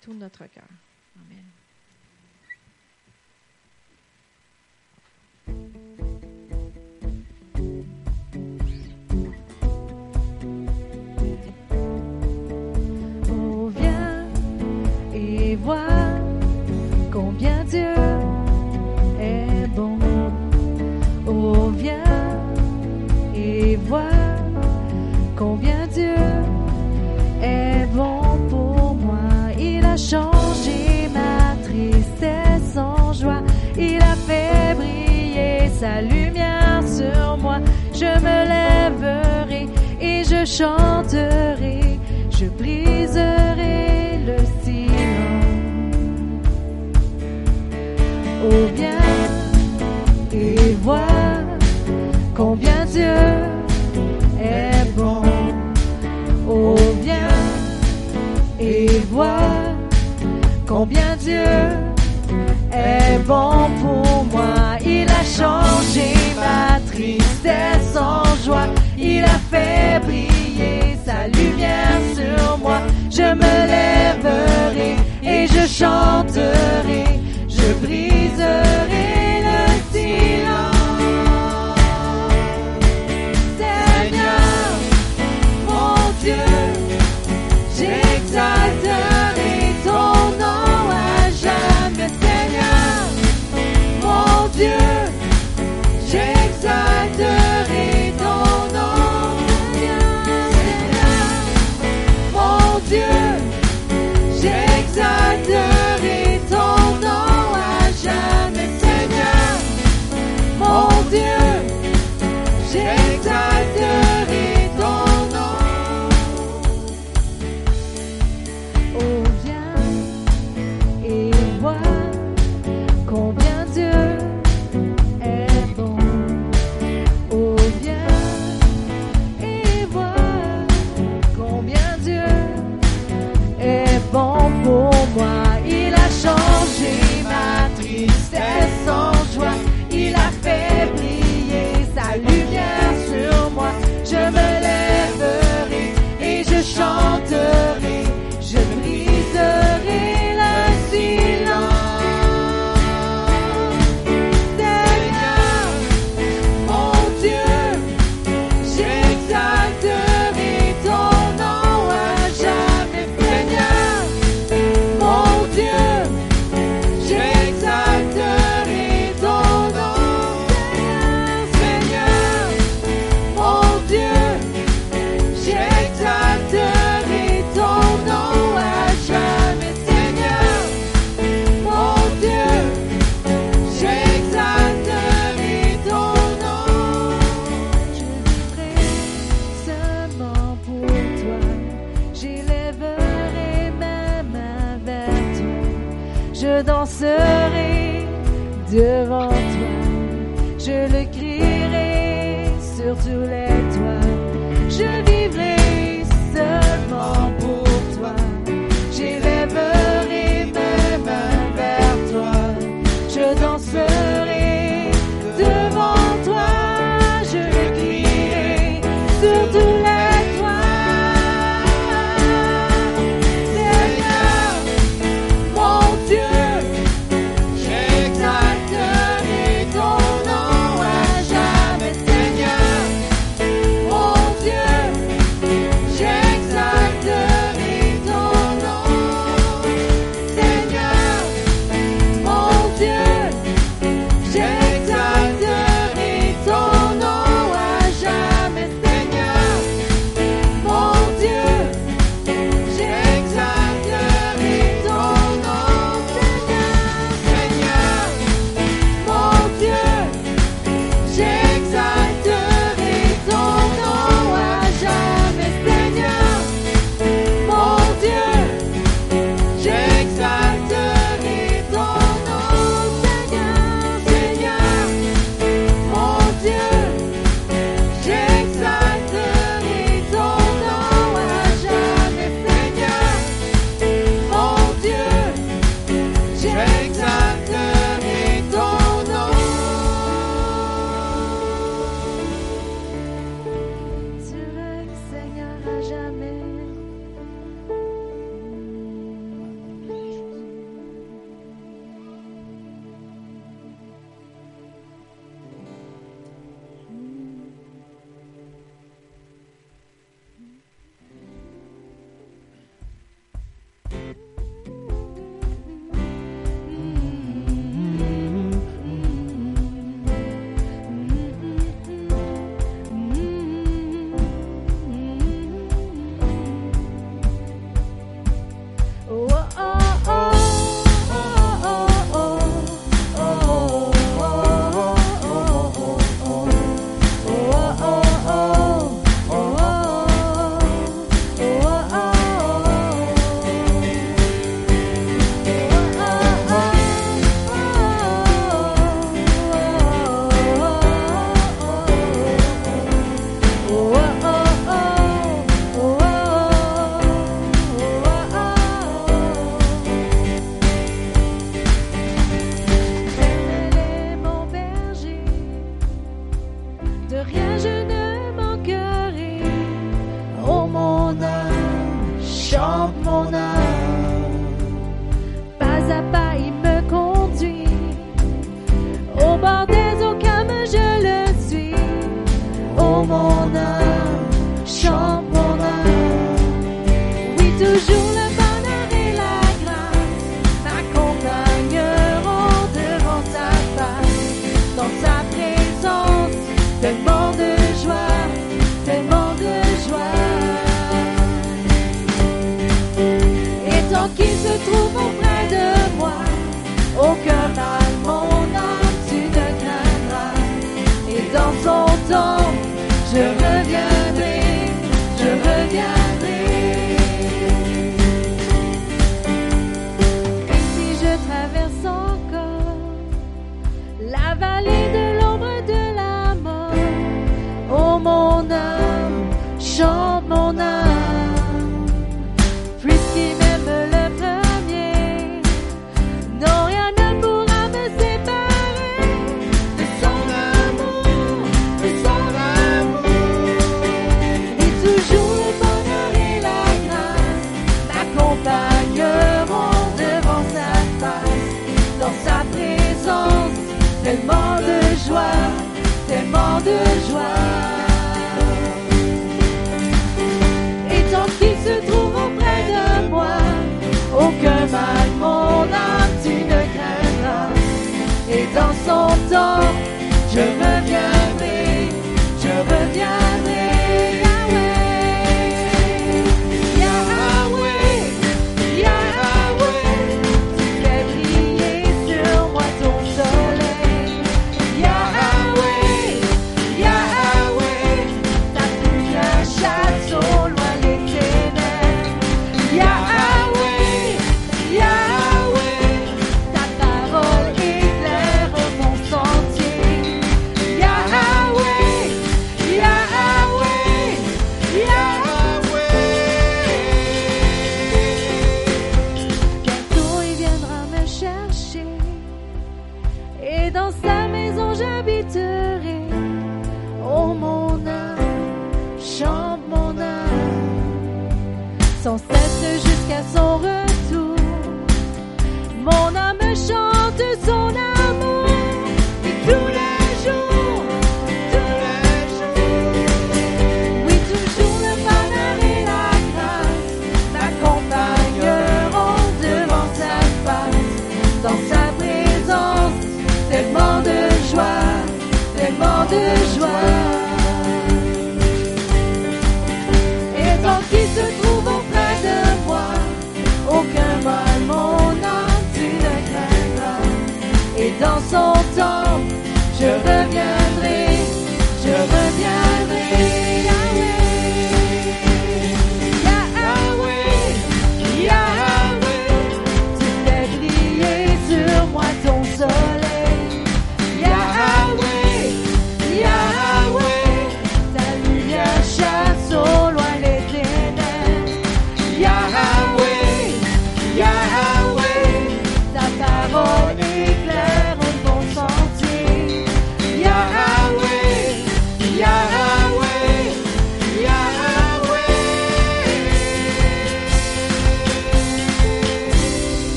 tout notre cœur. Amen.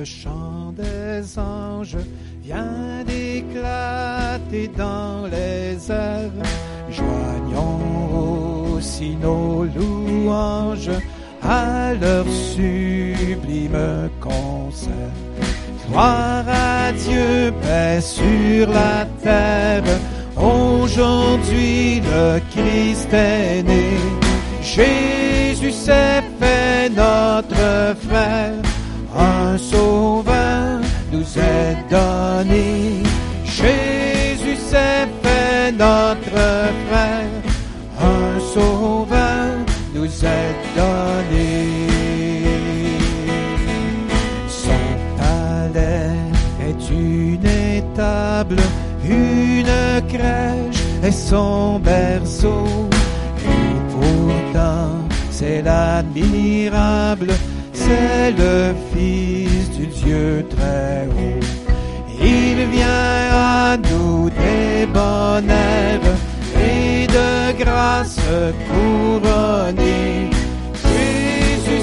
le chant des anges vient d'éclater dans les airs. Joignons aussi nos louanges à leur sublime concert. Gloire à Dieu, paix sur la terre. Aujourd'hui le Christ est né. Jésus s'est fait notre frère est donné. Jésus s'est fait notre frère, un sauveur nous est donné. Son palais est une étable, une crèche et son berceau. Et pourtant, c'est l'admirable, c'est le Fils du Dieu très haut. Il vient à nous des bonnes et de grâce couronnées. Jésus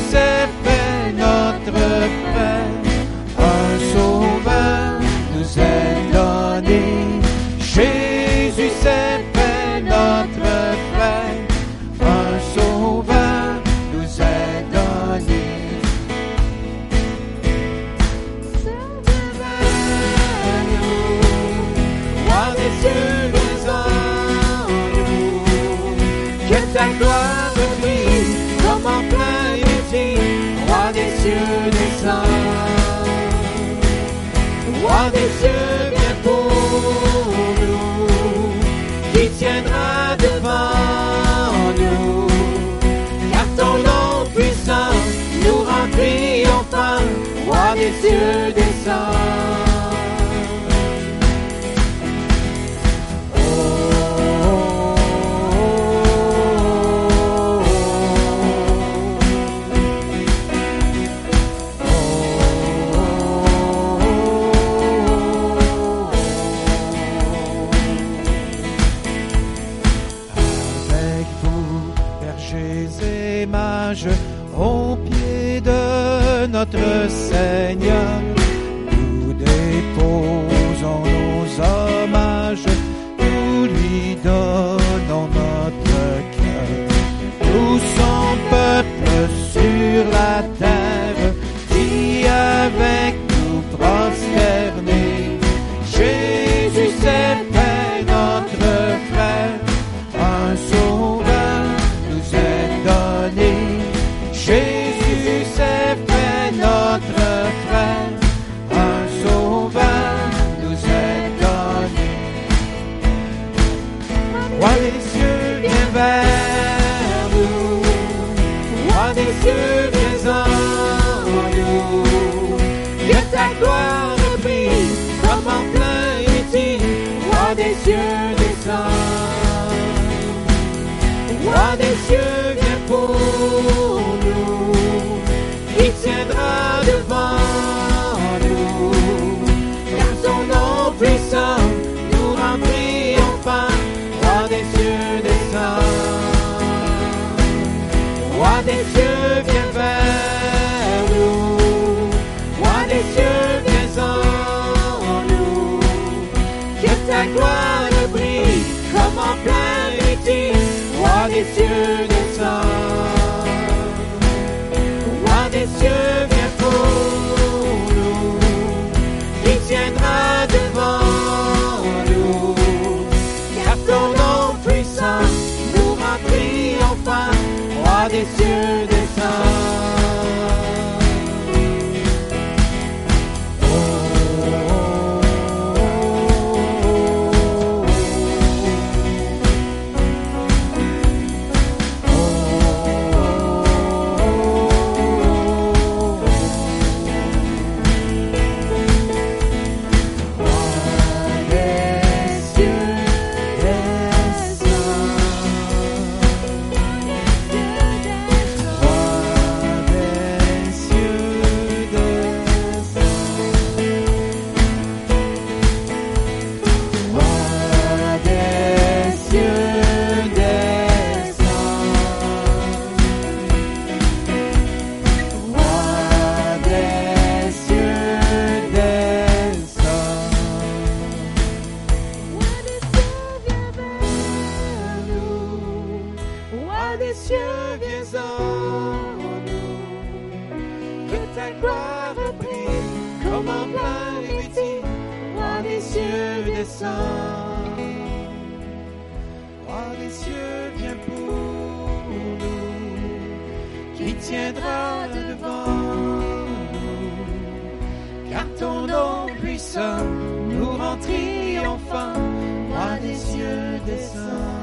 notre Seigneur. Nous déposons nos hommages, nous lui donnons. Seigneur. cieux, viens en nous. Que ta gloire brille comme un plein de midi. Roi des cieux, descends. Roi des cieux, viens pour nous. Qui tiendra devant nous? Car ton nom puissant nous rend triomphant. Roi des cieux, descends.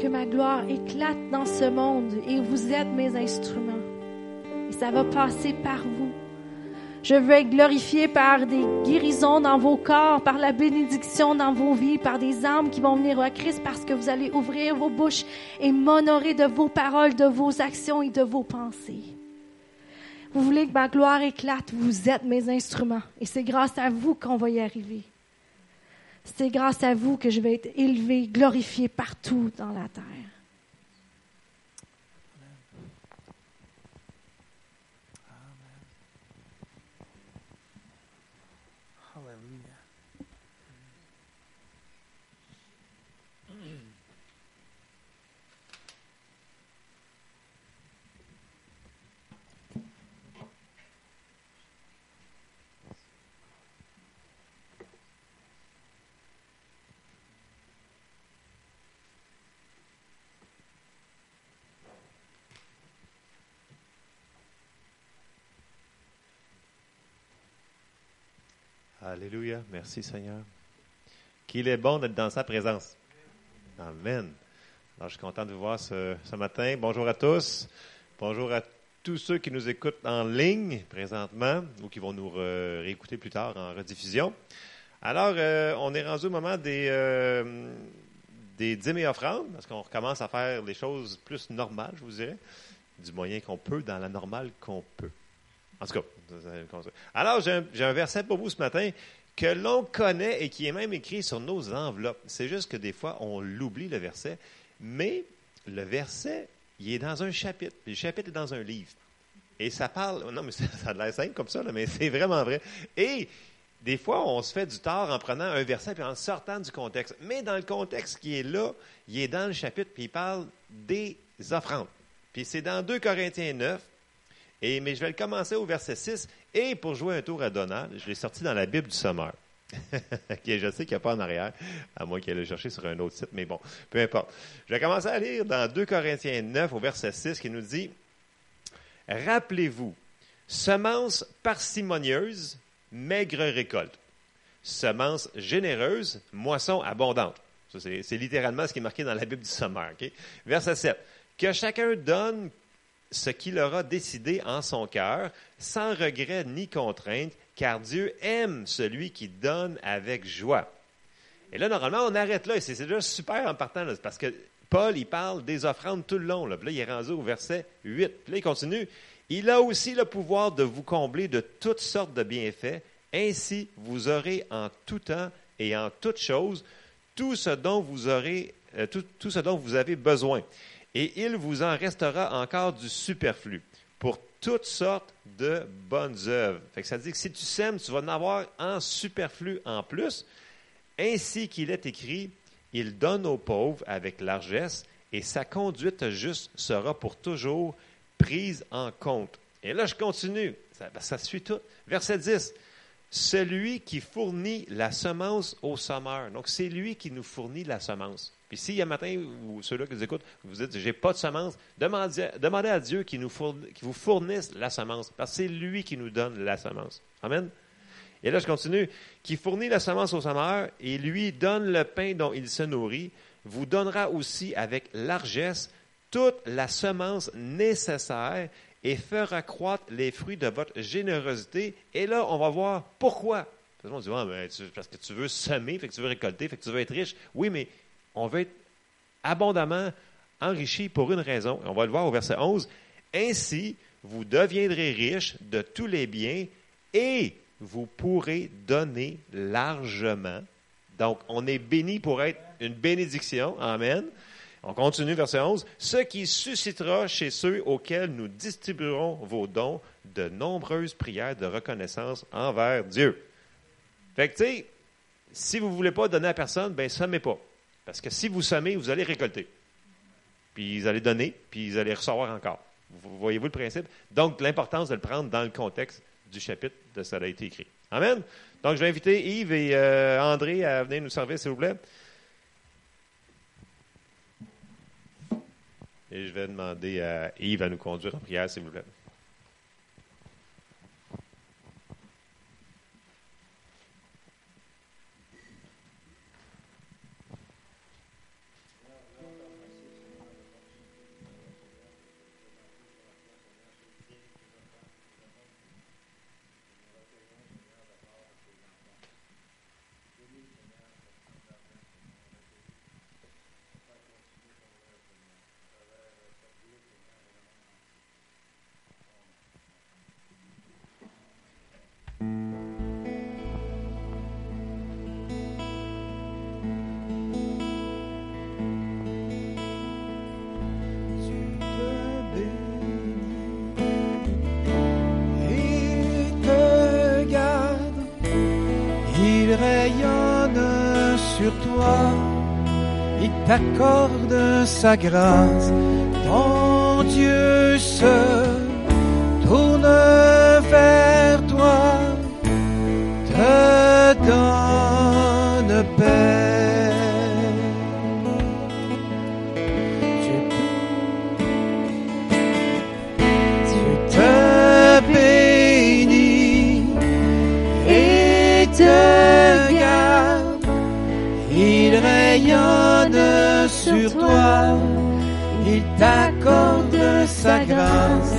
Que ma gloire éclate dans ce monde et vous êtes mes instruments. Et ça va passer par vous. Je veux être glorifié par des guérisons dans vos corps, par la bénédiction dans vos vies, par des âmes qui vont venir à Christ parce que vous allez ouvrir vos bouches et m'honorer de vos paroles, de vos actions et de vos pensées. Vous voulez que ma gloire éclate, vous êtes mes instruments. Et c'est grâce à vous qu'on va y arriver. C'est grâce à vous que je vais être élevé, glorifié partout dans la terre. Alléluia. Merci Seigneur. Qu'il est bon d'être dans sa présence. Amen. Alors, je suis content de vous voir ce, matin. Bonjour à tous. Bonjour à tous ceux qui nous écoutent en ligne présentement ou qui vont nous réécouter plus tard en rediffusion. Alors, euh, on est rendu au moment des, euh, des dîmes et offrandes, parce qu'on recommence à faire les choses plus normales, je vous dirais, du moyen qu'on peut, dans la normale qu'on peut. En tout cas, alors j'ai un, verset pour vous ce matin que l'on connaît et qui est même écrit sur nos enveloppes. C'est juste que des fois, on l'oublie, le verset, mais le verset, il est dans un chapitre. Le chapitre est dans un livre. Et ça parle, non mais ça, ça a l'air simple comme ça, là, mais c'est vraiment vrai. Et des fois, on se fait du tort en prenant un verset puis en sortant du contexte. Mais dans le contexte qui est là, il est dans le chapitre puis il parle des offrandes. Puis c'est dans 2 Corinthiens 9. Mais je vais le commencer au verset 6. Et pour jouer un tour à Donald, je l'ai sorti dans la Bible du Sommeur. je sais qu'il n'y a pas en arrière, à moins qu'elle le chercher sur un autre site, mais bon, peu importe. Je vais commencer à lire dans 2 Corinthiens 9 au verset 6 qui nous dit Rappelez-vous, semence parcimonieuse, maigre récolte. Semence généreuse, moisson abondante. C'est, littéralement ce qui est marqué dans la Bible du Sommeur. ok? Verset 7. Que chacun donne ce qu'il aura décidé en son cœur, sans regret ni contrainte, car Dieu aime celui qui donne avec joie. Et là, normalement, on arrête là, et c'est déjà super en partant, parce que Paul, il parle des offrandes tout le long. Là, là il est rendu au verset 8. Puis là, il continue. Il a aussi le pouvoir de vous combler de toutes sortes de bienfaits. Ainsi, vous aurez en tout temps et en toutes choses tout ce dont vous aurez, euh, tout ce dont vous avez besoin. Et il vous en restera encore du superflu pour toutes sortes de bonnes œuvres. Fait que ça dit que si tu sèmes, tu vas en avoir en superflu en plus. Ainsi qu'il est écrit, il donne aux pauvres avec largesse, et sa conduite juste sera pour toujours prise en compte. Et là, je continue. Ça, ça suit tout. Verset 10. Celui qui fournit la semence au sommeur. Donc, c'est lui qui nous fournit la semence. Puis si, a matin, ceux-là qui nous écoutent, vous dites, j'ai pas de semence, demandez, demandez à Dieu qu'il nous fourni- qu'il vous fournisse la semence. Parce que c'est lui qui nous donne la semence. Amen. Et là, je continue. Qui fournit la semence au sommeur et lui donne le pain dont il se nourrit, vous donnera aussi avec largesse toute la semence nécessaire et fera croître les fruits de votre générosité. Et là, on va voir pourquoi. Qu'on dit, Ouais, mais parce que tu veux semer, fait que tu veux récolter, fait que tu veux être riche. Oui, mais on veut être abondamment enrichi pour une raison. On va le voir au verset 11. Ainsi, vous deviendrez riches de tous les biens et vous pourrez donner largement. Donc, on est béni pour être une bénédiction. Amen. On continue, verset 11. Ce qui suscitera chez ceux auxquels nous distribuerons vos dons de nombreuses prières de reconnaissance envers Dieu. Fait que, tu sais, si vous ne voulez pas donner à personne, ben semez pas. Parce que si vous semez, vous allez récolter. Puis vous allez donner, puis vous allez recevoir encore. Vous- Voyez-vous le principe? Donc, l'importance de le prendre dans le contexte du chapitre de ça a été écrit. Amen? Donc, je vais inviter Yves et euh, André à venir nous servir, s'il vous plaît. Et je vais demander à Yves à nous conduire en prière, s'il vous plaît. T'accorde sa grâce. Ton Dieu se t'accorde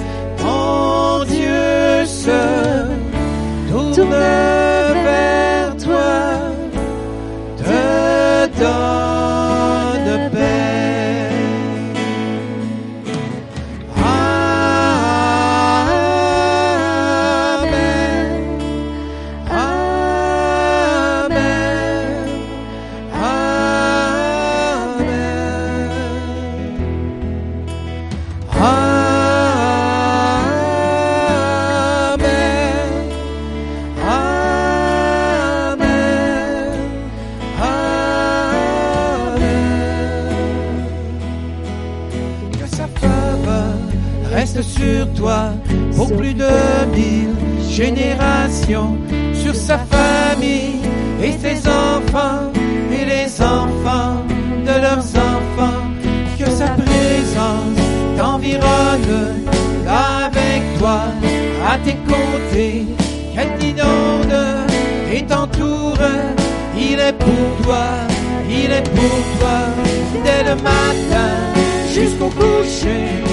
côtés, qu'elle t'inonde et t'entoure. Il est pour toi, il est pour toi, dès le matin jusqu'au coucher,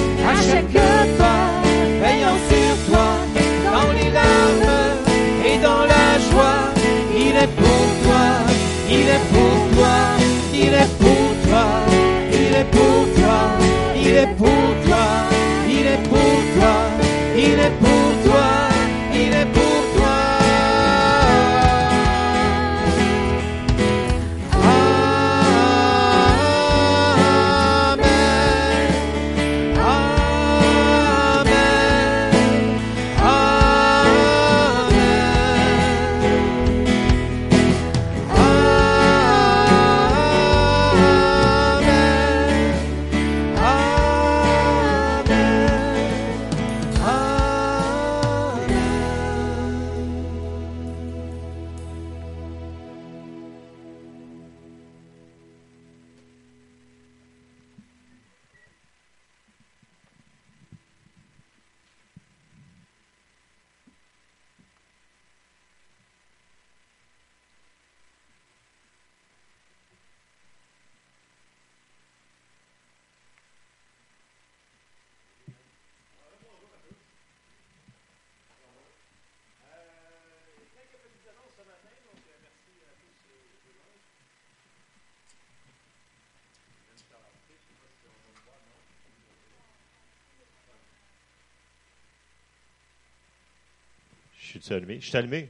Je suis allumé. Je suis allumé.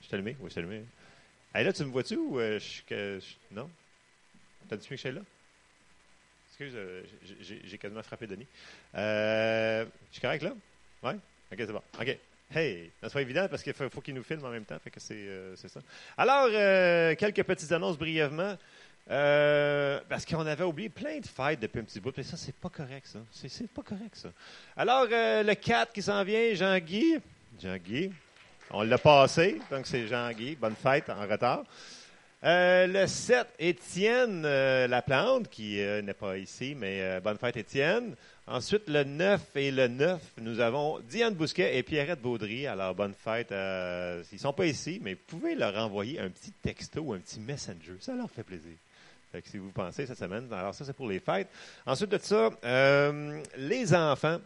Je suis allumé. Oui, je suis allumé. Là, tu me vois-tu ou euh, je suis Non? T'as dit que je suis là? Excuse, euh, j'ai- quasiment frappé Denis. Euh, je suis correct là? Oui? Ok, c'est bon. Ok. Hey! Ça pas évident parce qu'il faut, qu'il nous filme en même temps. Fait que c'est ça. Alors, quelques petites annonces brièvement. Parce qu'on avait oublié plein de fêtes depuis un petit bout. Mais ça, c'est pas correct, ça. C'est- pas correct, ça. Alors, le 4 qui s'en vient, Jean-Guy. Jean-Guy. On l'a passé, donc c'est Jean-Guy. Bonne fête en retard. Euh, le 7, Étienne euh, Laplante, qui euh, n'est pas ici, mais bonne fête, Étienne. Ensuite, le 9 et le 9, nous avons Diane Bousquet et Pierrette Baudry. Alors, bonne fête. ils sont pas ici, mais vous pouvez leur envoyer un petit texto ou un petit messenger. Ça leur fait plaisir. Fait si vous pensez cette semaine, alors ça, c'est pour les fêtes. Ensuite de ça, les enfants.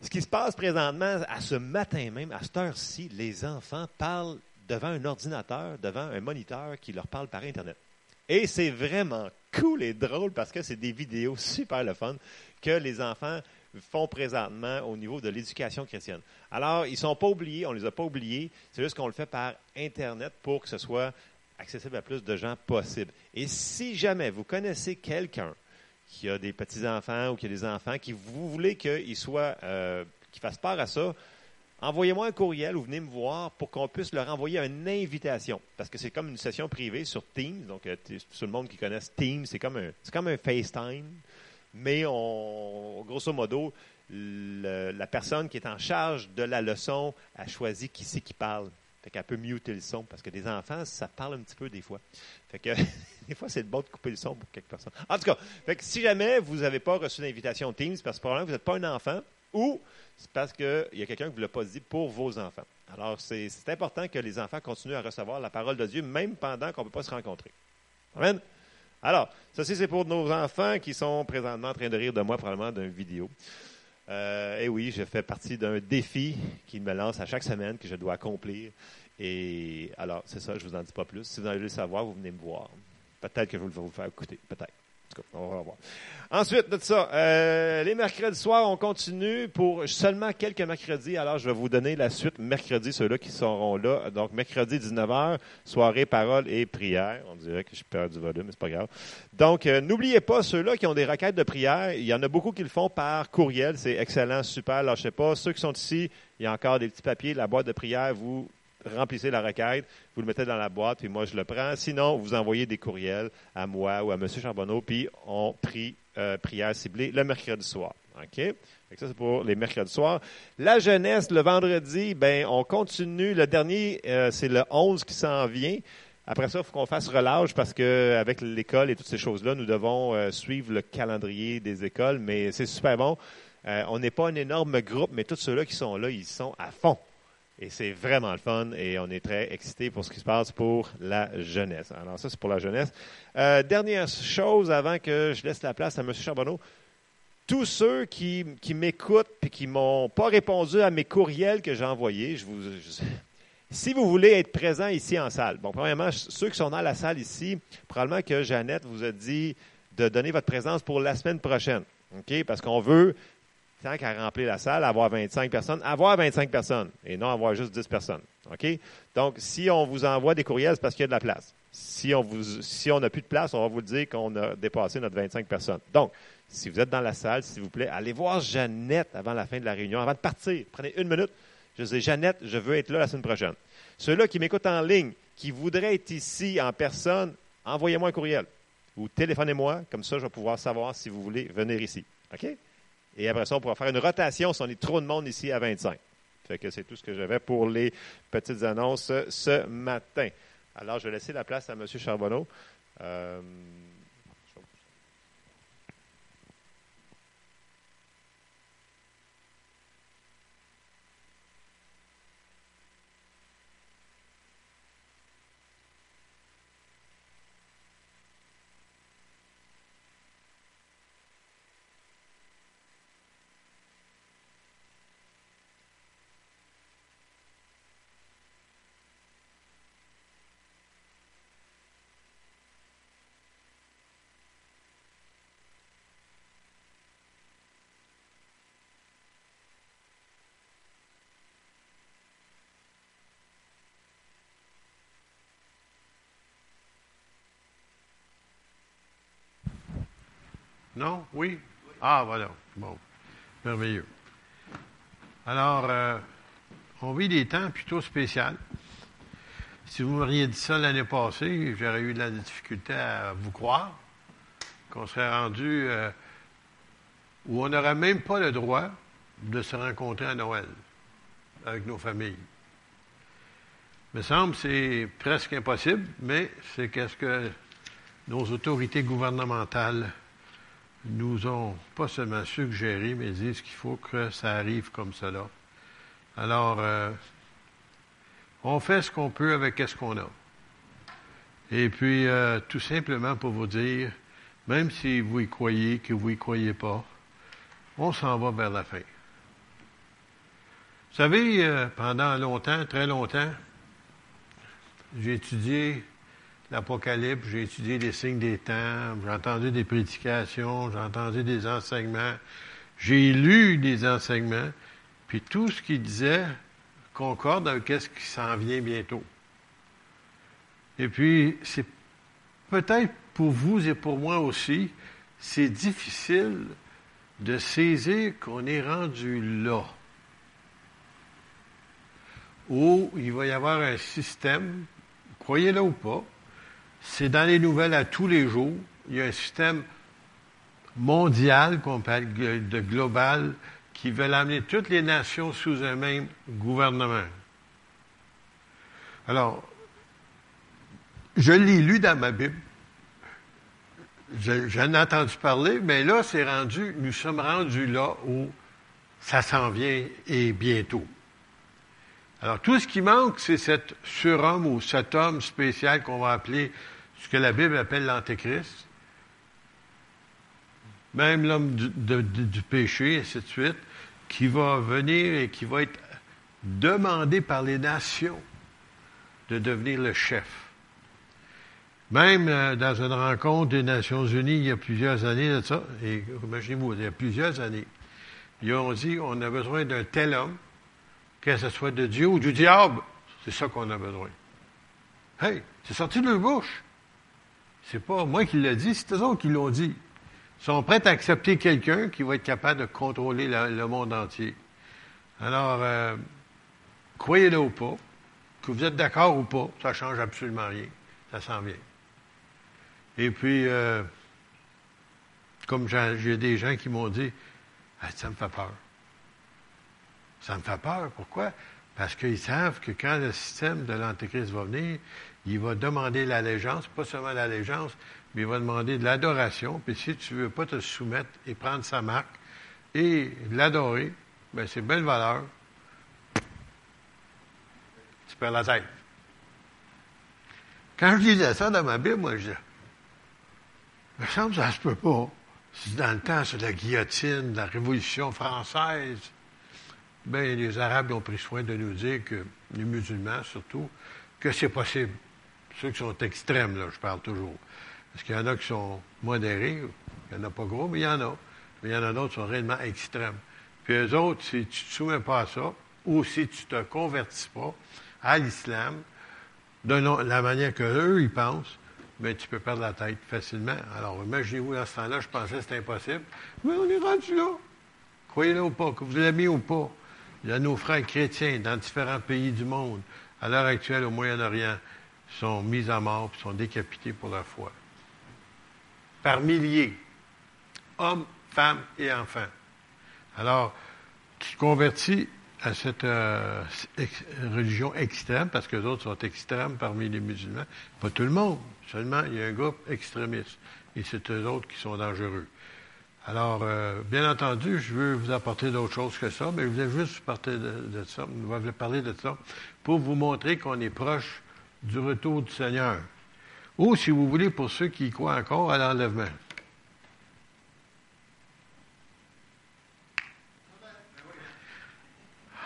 Ce qui se passe présentement, à ce matin même, à cette heure-ci, les enfants parlent devant un ordinateur, devant un moniteur qui leur parle par Internet. Et c'est vraiment cool et drôle parce que c'est des vidéos super le fun que les enfants font présentement au niveau de l'éducation chrétienne. Alors, ils ne sont pas oubliés, on ne les a pas oubliés, c'est juste qu'on le fait par Internet pour que ce soit accessible à plus de gens possible. Et si jamais vous connaissez quelqu'un qui a des petits-enfants ou qui a des enfants, qui vous voulez qu'ils soient, euh, qu'ils fassent part à ça, envoyez-moi un courriel ou venez me voir pour qu'on puisse leur envoyer une invitation. Parce que c'est comme une session privée sur Teams. Donc, euh, tout le monde qui connaisse Teams, c'est comme un, c'est comme un FaceTime. Mais on, grosso modo, la personne qui est en charge de la leçon a choisi qui c'est qui parle. Fait qu'elle peut muter le son. Parce que des enfants, ça parle un petit peu des fois. Fait que des fois, c'est bon de couper le son pour quelques personnes. En tout cas, si jamais vous n'avez pas reçu l'invitation Teams, parce que probablement vous n'êtes pas un enfant, ou c'est parce qu'il y a quelqu'un qui ne vous l'a pas dit pour vos enfants. Alors, c'est important que les enfants continuent à recevoir la parole de Dieu, même pendant qu'on ne peut pas se rencontrer. Amen. Alors, ceci, c'est pour nos enfants qui sont présentement en train de rire de moi, probablement d'une vidéo. Euh, et oui, je fais partie d'un défi qui me lance à chaque semaine que je dois accomplir. Et alors, c'est ça, je ne vous en dis pas plus. Si vous voulez le savoir, vous venez me voir. Peut-être que je vais vous faire écouter. Peut-être. Ensuite de ça, euh, les mercredis soirs, on continue pour seulement quelques mercredis. Alors, je vais vous donner la suite mercredi, ceux-là qui seront là. Donc, mercredi 19h, soirée, parole et prière. On dirait que je perds du volume, mais c'est pas grave. Donc, euh, n'oubliez pas ceux-là qui ont des requêtes de prière. Il y en a beaucoup qui le font par courriel. C'est excellent, super. Lâchez pas. Ceux qui sont ici, il y a encore des petits papiers. La boîte de prière, vous remplissez la requête, vous le mettez dans la boîte, puis moi, je le prends. Sinon, vous envoyez des courriels à moi ou à M. Charbonneau, puis on prie euh, prière ciblée le mercredi soir. OK? Ça, c'est pour les mercredis soirs. La jeunesse, le vendredi, ben, on continue. Le dernier, euh, c'est le 11 qui s'en vient. Après ça, il faut qu'on fasse relâche parce que avec l'école et toutes ces choses-là, nous devons euh, suivre le calendrier des écoles, mais c'est super bon. On n'est pas un énorme groupe, mais tous ceux-là qui sont là, ils sont à fond. Et c'est vraiment le fun et on est très excités pour ce qui se passe pour la jeunesse. Alors ça, c'est pour la jeunesse. Euh, dernière chose avant que je laisse la place à M. Charbonneau. Tous ceux qui, qui m'écoutent et qui m'ont pas répondu à mes courriels que j'ai envoyés, je vous, si vous voulez être présent ici en salle, bon, premièrement, ceux qui sont dans la salle ici, probablement que Jeannette vous a dit de donner votre présence pour la semaine prochaine. OK? Parce qu'on veut, tant qu'à remplir la salle, avoir 25 personnes, avoir 25 personnes et non avoir juste 10 personnes. OK? Donc, si on vous envoie des courriels, c'est parce qu'il y a de la place. Si on vous, si on n'a plus de place, on va vous dire qu'on a dépassé notre 25 personnes. Donc, si vous êtes dans la salle, s'il vous plaît, allez voir Jeannette avant la fin de la réunion, avant de partir. Prenez une minute. Je dis, Jeannette, je veux être là la semaine prochaine. Ceux-là qui m'écoutent en ligne, qui voudraient être ici en personne, envoyez-moi un courriel ou téléphonez-moi. Comme ça, je vais pouvoir savoir si vous voulez venir ici. OK? Et après ça, on pourra faire une rotation si on est trop de monde ici à 25. Fait que c'est tout ce que j'avais pour les petites annonces ce matin. Alors, je vais laisser la place à M. Charbonneau. Euh, Non? Oui? Ah, voilà. Bon. Merveilleux. Alors, euh, on vit des temps plutôt spéciaux. Si vous m'auriez dit ça l'année passée, j'aurais eu de la difficulté à vous croire qu'on serait rendu euh, où on n'aurait même pas le droit de se rencontrer à Noël avec nos familles. Il me semble que c'est presque impossible, mais c'est qu'est-ce que nos autorités gouvernementales nous ont pas seulement suggéré, mais disent qu'il faut que ça arrive comme cela. Alors, euh, on fait ce qu'on peut avec ce qu'on a. Et puis, euh, tout simplement pour vous dire, même si vous y croyez, que vous y croyez pas, on s'en va vers la fin. Vous savez, euh, pendant longtemps, très longtemps, j'ai étudié l'Apocalypse, j'ai étudié les signes des temps, j'ai entendu des prédications, j'ai entendu des enseignements, j'ai lu des enseignements, puis tout ce qu'il disait concorde avec ce qui s'en vient bientôt. Et puis, c'est peut-être pour vous et pour moi aussi, c'est difficile de saisir qu'on est rendu là. où il va y avoir un système, croyez-le ou pas, c'est dans les nouvelles à tous les jours, il y a un système mondial qu'on appelle de global qui veut amener toutes les nations sous un même gouvernement. Alors, je l'ai lu dans ma Bible. J'en ai entendu parler, mais là, c'est rendu, nous sommes rendus là où ça s'en vient et bientôt. Alors, tout ce qui manque, c'est cet surhomme ou cet homme spécial qu'on va appeler ce que la Bible appelle l'Antéchrist. Même l'homme du, péché, et ainsi de suite, qui va venir et qui va être demandé par les nations de devenir le chef. Même euh, dans une rencontre des Nations Unies il y a plusieurs années de ça, et imaginez-vous, il y a plusieurs années, ils ont dit on a besoin d'un tel homme, que ce soit de Dieu ou du diable. C'est ça qu'on a besoin. Hey, c'est sorti de leur bouche. C'est pas moi qui l'ai dit, c'est eux autres qui l'ont dit. Ils sont prêts à accepter quelqu'un qui va être capable de contrôler le monde entier. Alors, euh, croyez-le ou pas, que vous êtes d'accord ou pas, ça change absolument rien. Ça s'en vient. Et puis, euh, comme j'ai des gens qui m'ont dit, ça me fait peur. Ça me fait peur. Pourquoi? Parce qu'ils savent que quand le système de l'Antéchrist va venir, il va demander l'allégeance, pas seulement l'allégeance, mais il va demander de l'adoration. Puis si tu ne veux pas te soumettre et prendre sa marque et l'adorer, bien, c'est belle valeur. Tu perds la tête. Quand je disais ça dans ma Bible, moi, je disais, il me semble que ça se peut pas. Dans le temps, c'est la guillotine, la Révolution française. Bien, les Arabes ont pris soin de nous dire que, les musulmans surtout, que c'est possible. Ceux qui sont extrêmes, là, je parle toujours. Parce qu'il y en a qui sont modérés, il n'y en a pas gros, mais il y en a. Mais il y en a d'autres qui sont réellement extrêmes. Puis eux autres, si tu ne te soumets pas à ça, ou si tu ne te convertis pas à l'islam, de la manière que eux, ils pensent, mais tu peux perdre la tête facilement. Alors, imaginez-vous, à ce temps-là, je pensais que c'était impossible. Mais on est rendu là. Croyez-le ou pas, que vous l'aimez ou pas. Il y a nos frères chrétiens dans différents pays du monde, à l'heure actuelle au Moyen-Orient, sont mis à mort, sont décapités pour leur foi. Par milliers. Hommes, femmes et enfants. Alors, qui convertit à cette euh, religion extrême, parce que les autres sont extrêmes parmi les musulmans, pas tout le monde, seulement il y a un groupe extrémiste, et c'est eux autres qui sont dangereux. Alors, euh, bien entendu, je veux vous apporter d'autres choses que ça, mais je voulais juste de ça, vous parler de ça, pour vous montrer qu'on est proche du retour du Seigneur. Ou, si vous voulez, pour ceux qui croient encore, à l'enlèvement.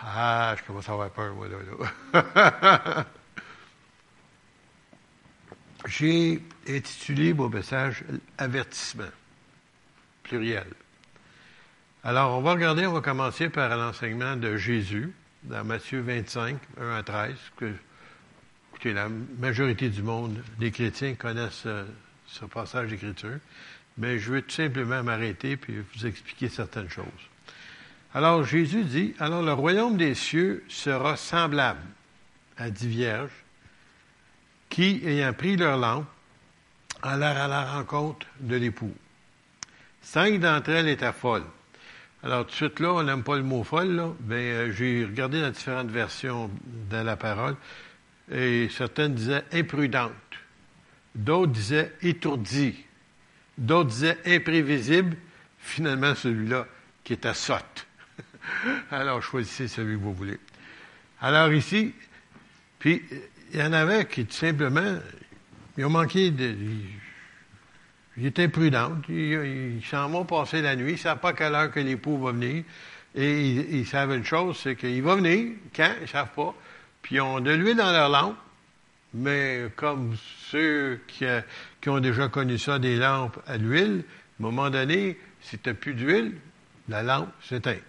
Ah, je commence à avoir peur, moi, là. J'ai intitulé mon message Avertissement, pluriel. Alors, on va regarder, on va commencer par l'enseignement de Jésus, dans Matthieu 25, 1 à 13, que la majorité du monde, des chrétiens, connaissent ce, ce passage d'écriture, mais je vais tout simplement m'arrêter puis vous expliquer certaines choses. Alors Jésus dit, alors le royaume des cieux sera semblable à dix vierges qui, ayant pris leur lampe, allèrent à la rencontre de l'époux. Cinq d'entre elles étaient folles. Alors, tout de suite là, on n'aime pas le mot folle, mais euh, j'ai regardé dans différentes versions de la parole, et certaines disaient imprudentes, d'autres disaient étourdies, d'autres disaient imprévisibles, finalement celui-là qui était sotte. Alors, choisissez celui que vous voulez. Alors ici, puis il y en avait qui tout simplement, ils ont manqué de. Ils étaient imprudents. Ils s'en vont passer la nuit. Ils ne savent pas quelle heure que l'époux va venir. Et ils, savent une chose, c'est qu'il va venir. Quand? Ils ne savent pas. Puis ils ont de l'huile dans leur lampe. Mais comme ceux qui, ont déjà connu ça, des lampes à l'huile, à un moment donné, si tu n'as plus d'huile, la lampe s'éteint.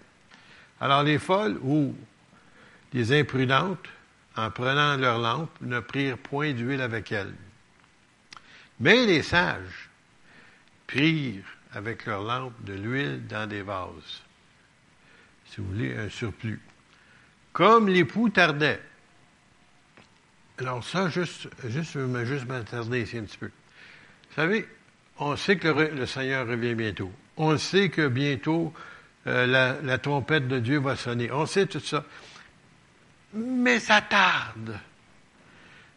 Alors les folles ou les imprudentes, en prenant leur lampe, ne prirent point d'huile avec elles. Mais les sages prirent avec leur lampe de l'huile dans des vases. Si vous voulez, un surplus. Comme l'époux tardait, Alors ça, juste, juste, juste m'attarder ici un petit peu. Vous savez, on sait que le, Seigneur revient bientôt. On sait que bientôt euh, la, trompette de Dieu va sonner. On sait tout ça. Mais ça tarde.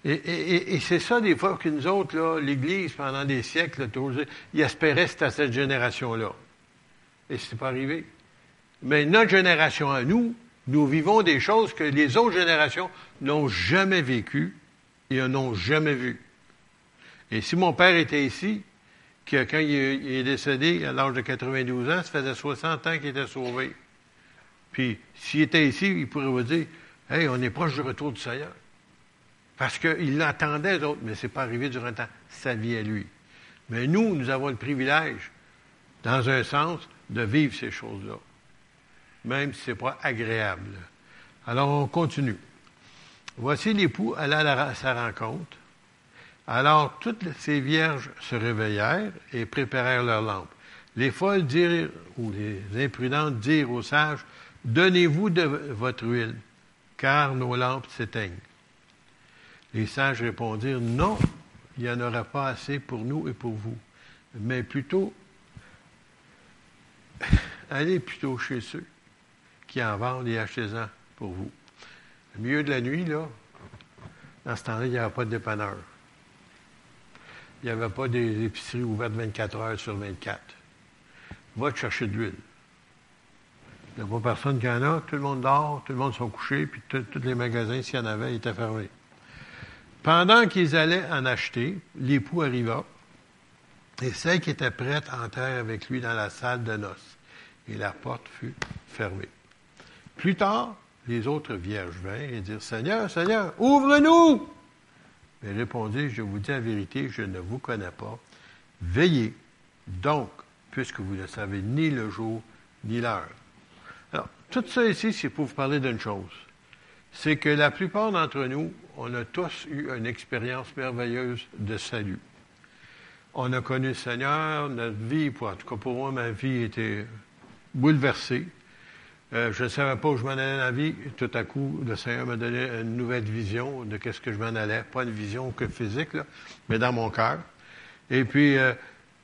Et, c'est ça, des fois, que nous autres, là, l'Église, pendant des siècles, ils espéraient c'était à cette génération-là. Et c'est pas arrivé. Mais notre génération à nous, nous vivons des choses que les autres générations n'ont jamais vécues et n'ont jamais vues. Et si mon père était ici, quand il est, décédé à l'âge de 92 ans, ça faisait 60 ans qu'il était sauvé. Puis, s'il était ici, il pourrait vous dire, Hey, on est proche du retour du Seigneur. Parce qu'il l'attendait, les autres, mais ce n'est pas arrivé durant ta- sa vie à lui. Mais nous, nous avons le privilège, dans un sens, de vivre ces choses-là, même si ce n'est pas agréable. Alors, on continue. Voici l'époux alla à sa rencontre. Alors, toutes ces vierges se réveillèrent et préparèrent leurs lampes. Les folles dirent, ou les imprudentes dirent aux sages, Donnez-vous de votre huile, car nos lampes s'éteignent. Les sages répondirent, Non, il n'y en aura pas assez pour nous et pour vous, mais plutôt, allez plutôt chez ceux qui en vendent et achetez-en pour vous. Au milieu de la nuit, là, dans ce temps-là, il n'y avait pas de dépanneur. Il n'y avait pas des épiceries ouvertes 24 heures sur 24. Va te chercher de l'huile. Il n'y a pas personne qui en a. Tout le monde dort, tout le monde sont couchés, puis tous les magasins, s'il y en avait, étaient fermés. Pendant qu'ils allaient en acheter, l'époux arriva, et celle qui était prête entrèrent avec lui dans la salle de noces, et la porte fut fermée. Plus tard, les autres vierges vinrent et dirent, Seigneur, Seigneur, ouvre-nous! Mais répondit, je vous dis la vérité, je ne vous connais pas. Veillez donc, puisque vous ne savez ni le jour ni l'heure. Alors, tout ça ici, c'est pour vous parler d'une chose. C'est que la plupart d'entre nous, on a tous eu une expérience merveilleuse de salut. On a connu le Seigneur, notre vie, pour, en tout cas pour moi, ma vie était bouleversée. Euh, je ne savais pas où je m'en allais dans la vie. Tout à coup, le Seigneur m'a donné une nouvelle vision de qu'est-ce que je m'en allais. Pas une vision que physique, mais dans mon cœur. Et puis, euh,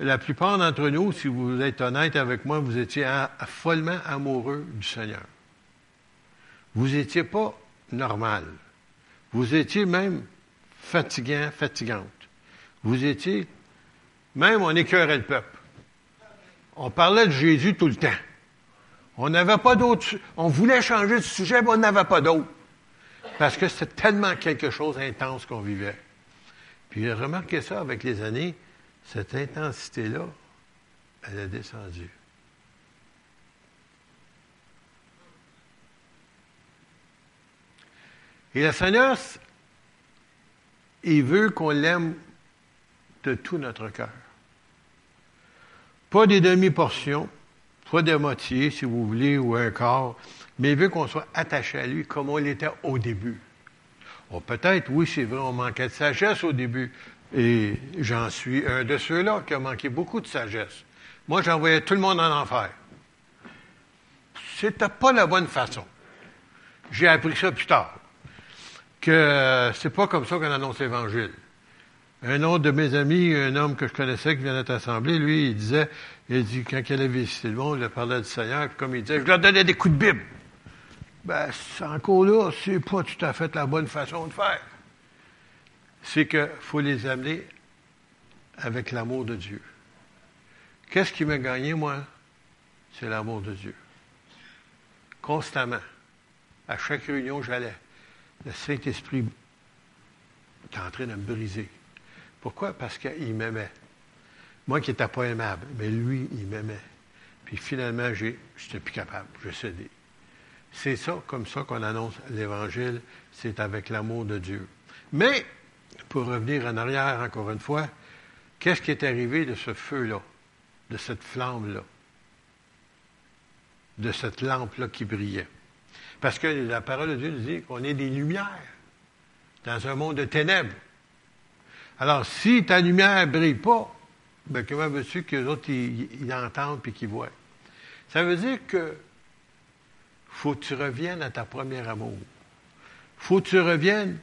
la plupart d'entre nous, si vous êtes honnête avec moi, vous étiez follement amoureux du Seigneur. Vous n'étiez pas normal. Vous étiez même fatigant, fatigante. Vous étiez, même on écœurait le peuple. On parlait de Jésus tout le temps. On n'avait pas d'autre, on voulait changer de sujet, mais on n'avait pas d'autre. Parce que c'était tellement quelque chose d'intense qu'on vivait. Puis remarquez ça avec les années, cette intensité-là, elle a descendu. Et le Seigneur, il veut qu'on l'aime de tout notre cœur. Pas des demi-portions, pas de moitié, si vous voulez, ou un quart, mais il veut qu'on soit attaché à lui comme on l'était au début. Oh, peut-être, oui, c'est vrai, on manquait de sagesse au début. Et j'en suis un de ceux-là qui a manqué beaucoup de sagesse. Moi, j'envoyais tout le monde en enfer. C'était pas la bonne façon. J'ai appris ça plus tard. Que c'est pas comme ça qu'on annonce l'Évangile. Un autre de mes amis, un homme que je connaissais qui vient d'être assemblé, lui, il disait, il dit, quand il allait visiter le monde, il parlait du Seigneur, comme il disait, je leur donnais des coups de Bible. Ben, encore là, c'est pas tout à fait la bonne façon de faire. C'est qu'il faut les amener avec l'amour de Dieu. Qu'est-ce qui m'a gagné, moi? C'est l'amour de Dieu. Constamment. À chaque réunion j'allais, le Saint-Esprit était en train de me briser. Pourquoi? Parce qu'il m'aimait. Moi qui n'étais pas aimable, mais lui, il m'aimait. Puis finalement, j'ai, j'étais plus capable, je cédais. C'est ça, comme ça qu'on annonce l'Évangile, c'est avec l'amour de Dieu. Mais, pour revenir en arrière encore une fois, qu'est-ce qui est arrivé de ce feu-là, de cette flamme-là, de cette lampe-là qui brillait? Parce que la parole de Dieu nous dit qu'on est des lumières dans un monde de ténèbres. Alors, si ta lumière ne brille pas, ben, comment veux-tu que les autres ils, entendent et qu'ils voient? Ça veut dire que faut que tu reviennes à ta première amour. faut que tu reviennes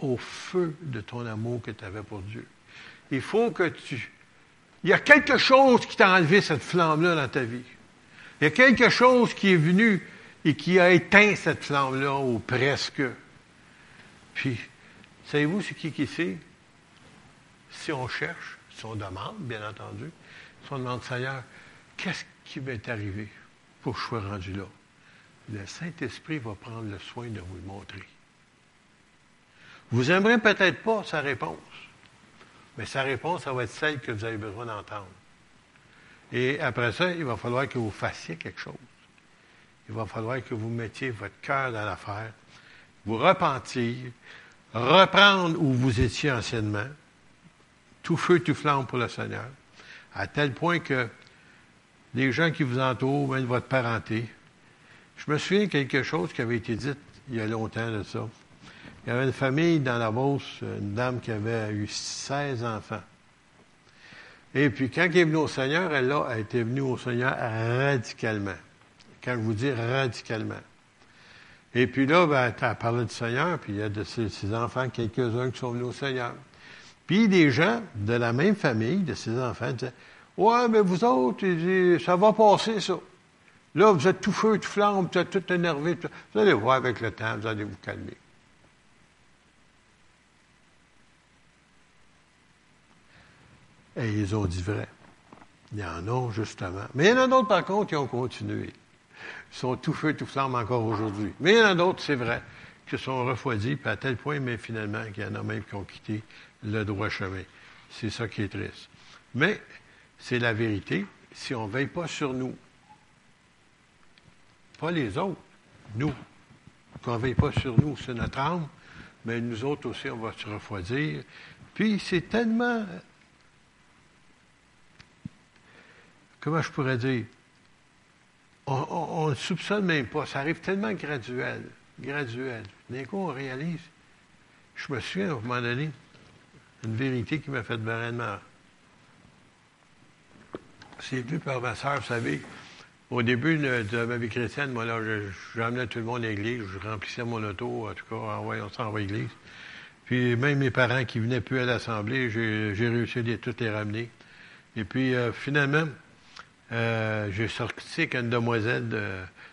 au feu de ton amour que tu avais pour Dieu. Il faut que tu... Il y a quelque chose qui t'a enlevé cette flamme-là dans ta vie. Il y a quelque chose qui est venu et qui a éteint cette flamme-là, ou presque. Puis, savez-vous ce qui qui sait? Si on cherche, si on demande, bien entendu, si on demande, Seigneur, qu'est-ce qui m'est arrivé pour que je sois rendu là? Le Saint-Esprit va prendre le soin de vous le montrer. Vous n'aimerez peut-être pas sa réponse, mais sa réponse, ça va être celle que vous avez besoin d'entendre. Et après ça, il va falloir que vous fassiez quelque chose. Il va falloir que vous mettiez votre cœur dans l'affaire, vous repentir, reprendre où vous étiez anciennement, tout feu, tout flamme pour le Seigneur, à tel point que les gens qui vous entourent, même votre parenté, je me souviens de quelque chose qui avait été dit il y a longtemps de ça. Il y avait une famille dans la Beauce, une dame qui avait eu 16 enfants. Et puis, quand elle est venue au Seigneur, elle, a été venue au Seigneur radicalement. Quand je vous dis radicalement. Et puis là, ben, elle parlé du Seigneur, puis il y a de ses, enfants, quelques-uns qui sont venus au Seigneur. Puis des gens de la même famille, de ses enfants, disaient Ouais, mais vous autres, ça va passer, ça. Là, vous êtes tout feu, tout flamme, vous êtes tout énervé. Vous allez voir avec le temps, vous allez vous calmer. Et ils ont dit vrai. Il y en a, justement. Mais il y en a d'autres, par contre, qui ont continué. Ils sont tout feu, tout flamme encore aujourd'hui. Mais il y en a d'autres, c'est vrai, qui sont refroidis, puis à tel point, mais finalement, qu'il y en a même qui ont quitté le droit chemin. C'est ça qui est triste. Mais c'est la vérité. Si on ne veille pas sur nous, pas les autres, nous. Qu'on ne veille pas sur nous, c'est notre âme, mais nous autres aussi, on va se refroidir. Puis c'est tellement. Comment je pourrais dire? On ne soupçonne même pas. Ça arrive tellement graduel. Graduel. D'un coup, on réalise. Je me souviens, à un moment donné, une vérité qui m'a fait vraiment. C'est vu par ma soeur, vous savez. Au début de ma vie chrétienne, moi, là, j'emmenais tout le monde à l'église, je remplissais mon auto, en tout cas, en voyant ça en l'église. Puis même mes parents qui venaient plus à l'Assemblée, j'ai réussi à les, toutes les ramener. Et puis euh, finalement, euh, j'ai sorti avec une demoiselle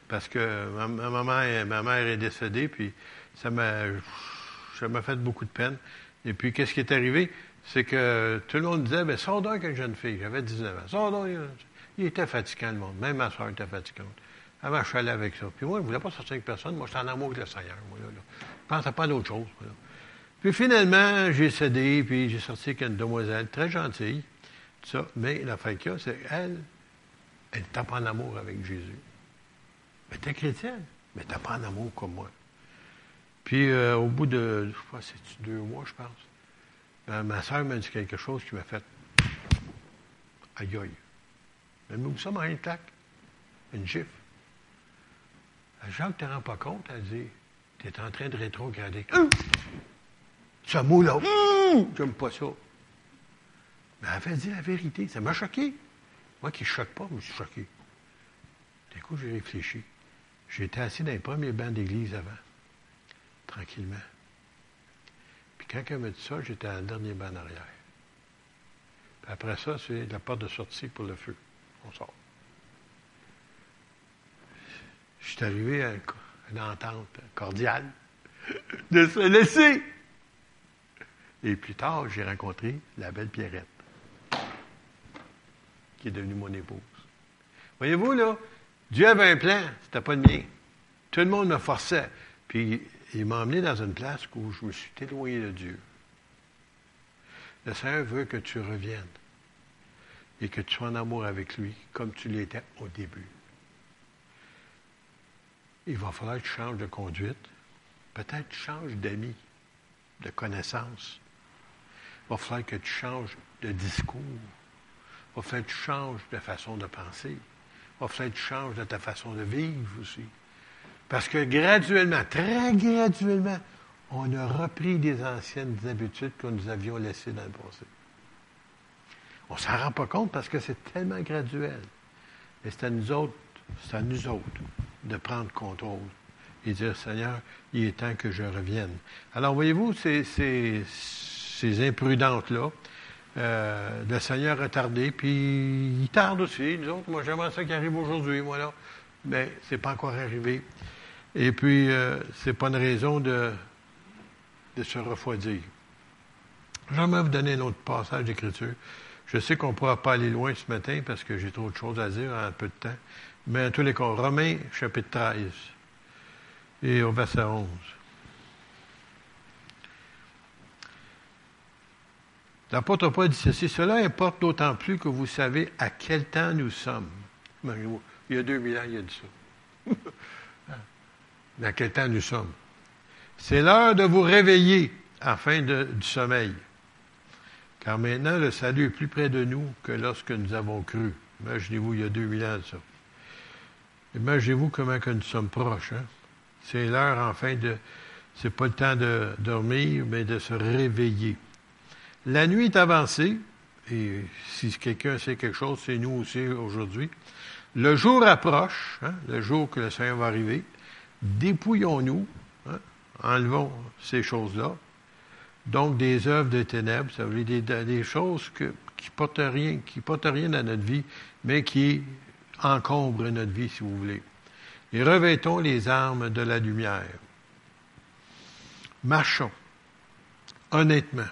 parce que ma, maman, ma mère est décédée, puis ça m'a ça m'a fait beaucoup de peine. Et puis qu'est-ce qui est arrivé? C'est que tout le monde disait, ben sors donc avec une jeune fille. J'avais 19 ans. Sors donc. Il était fatigant, le monde. Même ma soeur était fatigante. Avant, je suis allé avec ça. Puis moi, je ne voulais pas sortir avec personne. Moi, j'étais en amour avec le Seigneur. Moi, là, Je ne pensais pas à d'autre chose. Puis finalement, j'ai cédé, puis j'ai sorti avec une demoiselle très gentille. Ça. Mais l'affaire qu'il y a, c'est qu'elle, elle n'était pas en amour avec Jésus. Mais t'es chrétienne, mais t'es pas en amour comme moi. Puis euh, au bout de, je sais pas, c'est deux mois, je pense, ben, ma soeur m'a dit quelque chose qui m'a fait aïe aïe. Mais nous sommes en une claque, une gifle. Jacques ne te rend pas compte, elle dit, tu es en train de rétrograder. Hum! Ce mot-là, hum! j'aime pas ça. Mais elle avait dit la vérité, ça m'a choqué. Moi qui ne choque pas, je me suis choqué. Du coup, j'ai réfléchi. J'étais assis dans les premiers bancs d'église avant, tranquillement. Puis quand elle m'a dit ça, j'étais à la dernier banc arrière. Puis après ça, c'est la porte de sortie pour le feu on sort. Je suis arrivé à une entente cordiale de se laisser. Et plus tard, j'ai rencontré la belle Pierrette, qui est devenue mon épouse. Voyez-vous, là, Dieu avait un plan, c'était pas le mien. Tout le monde me forçait. Puis il m'a emmené dans une place où je me suis éloigné de Dieu. Le Seigneur veut que tu reviennes et que tu sois en amour avec lui comme tu l'étais au début. Il va falloir que tu changes de conduite. Peut-être changes d'amis, de connaissances. Il va falloir que tu changes de discours. Il va falloir que tu changes de façon de penser. Il va falloir que tu changes de ta façon de vivre aussi. Parce que graduellement, très graduellement, on a repris des anciennes habitudes que nous avions laissées dans le passé. On ne s'en rend pas compte parce que c'est tellement graduel. Et c'est à nous autres, c'est à nous autres de prendre contrôle et dire, Seigneur, il est temps que je revienne. Alors, voyez-vous, ces, ces imprudentes-là, euh, le Seigneur a tardé, puis il tarde aussi, nous autres. Moi, j'aimerais ça qui arrive aujourd'hui, moi, là. Mais c'est pas encore arrivé. Et puis, euh, c'est pas une raison de, de se refroidir. J'aimerais vous donner un autre passage d'écriture. Je sais qu'on ne pourra pas aller loin ce matin parce que j'ai trop de choses à dire en peu de temps. Mais en tous les cas, Romains, chapitre 13, et au verset 11. L'apôtre Paul dit ceci, cela importe d'autant plus que vous savez à quel temps nous sommes. Il y a 2000 ans, il a dit ça. à quel temps nous sommes. C'est l'heure de vous réveiller afin de, du sommeil. Car maintenant, le salut est plus près de nous que lorsque nous avons cru. Imaginez-vous, il y a 2000 ans ça. Imaginez-vous comment que nous sommes proches. Hein? C'est l'heure, enfin, de. C'est pas le temps de dormir, mais de se réveiller. La nuit est avancée, et si quelqu'un sait quelque chose, c'est nous aussi aujourd'hui. Le jour approche, hein, le jour que le Seigneur va arriver. Dépouillons-nous, hein, enlevons ces choses-là. Donc, des œuvres de ténèbres, ça veut dire des, choses qui ne portent rien, qui portent rien à notre vie, mais qui encombrent notre vie, si vous voulez. Et revêtons les armes de la lumière. Marchons, honnêtement,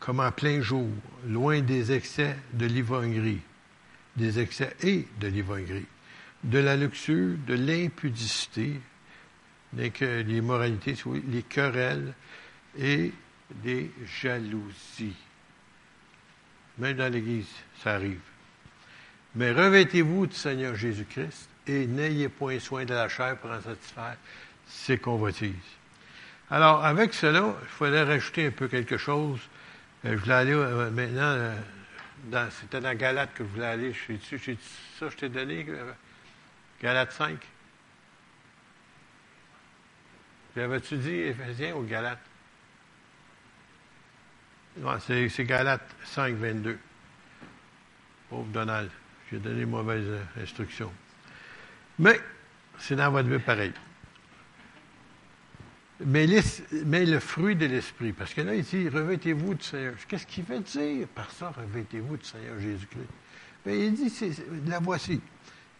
comme en plein jour, loin des excès de l'ivrognerie, des excès et de l'ivrognerie, de la luxure, de l'impudicité, les moralités, les querelles et des jalousies. Même dans l'Église, ça arrive. Mais revêtez-vous du Seigneur Jésus-Christ et n'ayez point soin de la chair pour en satisfaire ses convoitises. Alors, avec cela, il fallait rajouter un peu quelque chose. Euh, je voulais aller euh, maintenant, euh, c'était dans Galate que je voulais aller. Je sais, ça, je t'ai donné, Galate 5. J'avais-tu dit Éphésiens ou Galate? c'est, c'est Galate 5, 22. Pauvre Donald, j'ai donné mauvaise instruction. Mais, c'est dans votre vie pareil. Mais, mais, le fruit de l'esprit, parce que là, il dit, revêtez-vous du Seigneur. Qu'est-ce qu'il veut dire par ça, revêtez-vous du Seigneur Jésus-Christ? Bien, il dit, c'est, la voici.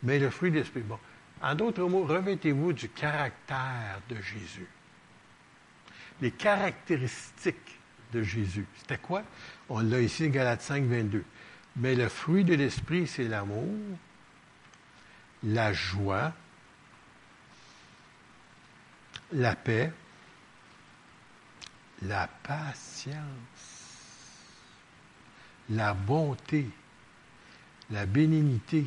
Mais le fruit de l'esprit. Bon. En d'autres mots, revêtez-vous du caractère de Jésus. Les caractéristiques de Jésus. C'était quoi? On l'a ici, Galates 5, 22. Mais le fruit de l'esprit, c'est l'amour, la joie, la paix, la patience, la bonté, la bénignité,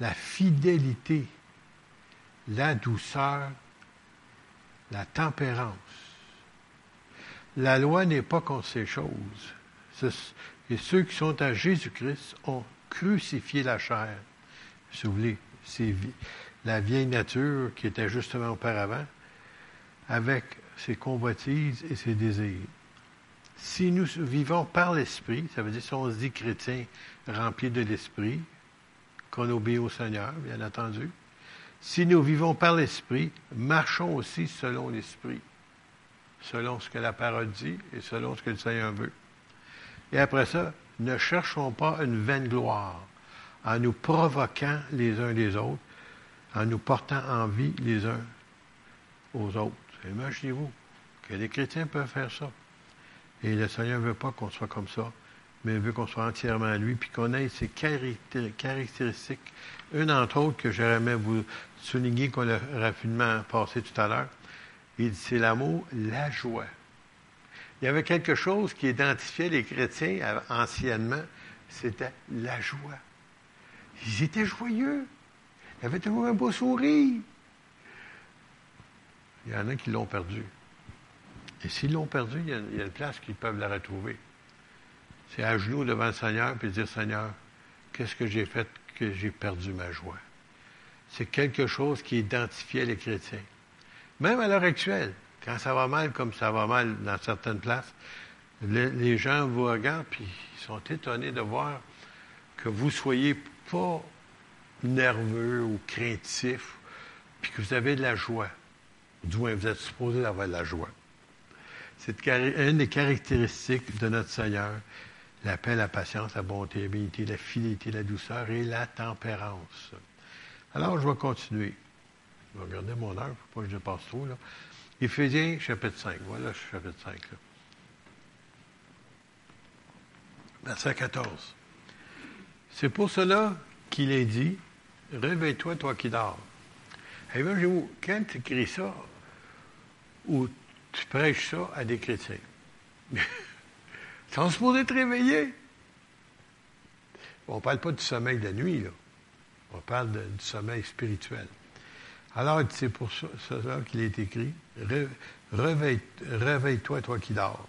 la fidélité, la douceur, la tempérance. La loi n'est pas contre ces choses. Et ceux qui sont à Jésus-Christ ont crucifié la chair. Si vous voulez, c'est la vieille nature qui était justement auparavant, avec ses convoitises et ses désirs. Si nous vivons par l'Esprit, ça veut dire si on se dit chrétien rempli de l'Esprit, qu'on obéit au Seigneur, bien entendu. Si nous vivons par l'Esprit, marchons aussi selon l'Esprit selon ce que la parole dit et selon ce que le Seigneur veut. Et après ça, ne cherchons pas une vaine gloire en nous provoquant les uns les autres, en nous portant envie les uns aux autres. Imaginez-vous que les chrétiens peuvent faire ça. Et le Seigneur ne veut pas qu'on soit comme ça, mais il veut qu'on soit entièrement à lui, puis qu'on ait ses caractéristiques. Une entre autres que j'aimerais vous souligner qu'on a rapidement passé tout à l'heure, il dit, c'est l'amour, la joie. Il y avait quelque chose qui identifiait les chrétiens anciennement, c'était la joie. Ils étaient joyeux. Ils avaient toujours un beau sourire. Il y en a qui l'ont perdu. Et s'ils l'ont perdu, il y a une place qu'ils peuvent la retrouver. C'est à genoux devant le Seigneur puis dire Seigneur, qu'est-ce que j'ai fait que j'ai perdu ma joie? C'est quelque chose qui identifiait les chrétiens. Même à l'heure actuelle, quand ça va mal comme ça va mal dans certaines places, les, gens vous regardent puis ils sont étonnés de voir que vous soyez pas nerveux ou craintif, puis que vous avez de la joie. Du moins, vous êtes supposé avoir de la joie. C'est une des caractéristiques de notre Seigneur, la paix, la patience, la bonté, bénité, la fidélité, la douceur et la tempérance. Alors, je vais continuer. Je vais regarder mon heure, pour pas que je passe trop. Là. Éphésiens, chapitre 5. Voilà, chapitre 5. Là. Verset 14. C'est pour cela qu'il est dit, réveille-toi, toi qui dors. Et vous quand tu écris ça, ou tu prêches ça à des chrétiens, sont supposés te réveiller. On ne parle pas du sommeil de nuit. On parle du sommeil spirituel. Alors, c'est pour cela qu'il est écrit, réveille-toi, toi qui dors.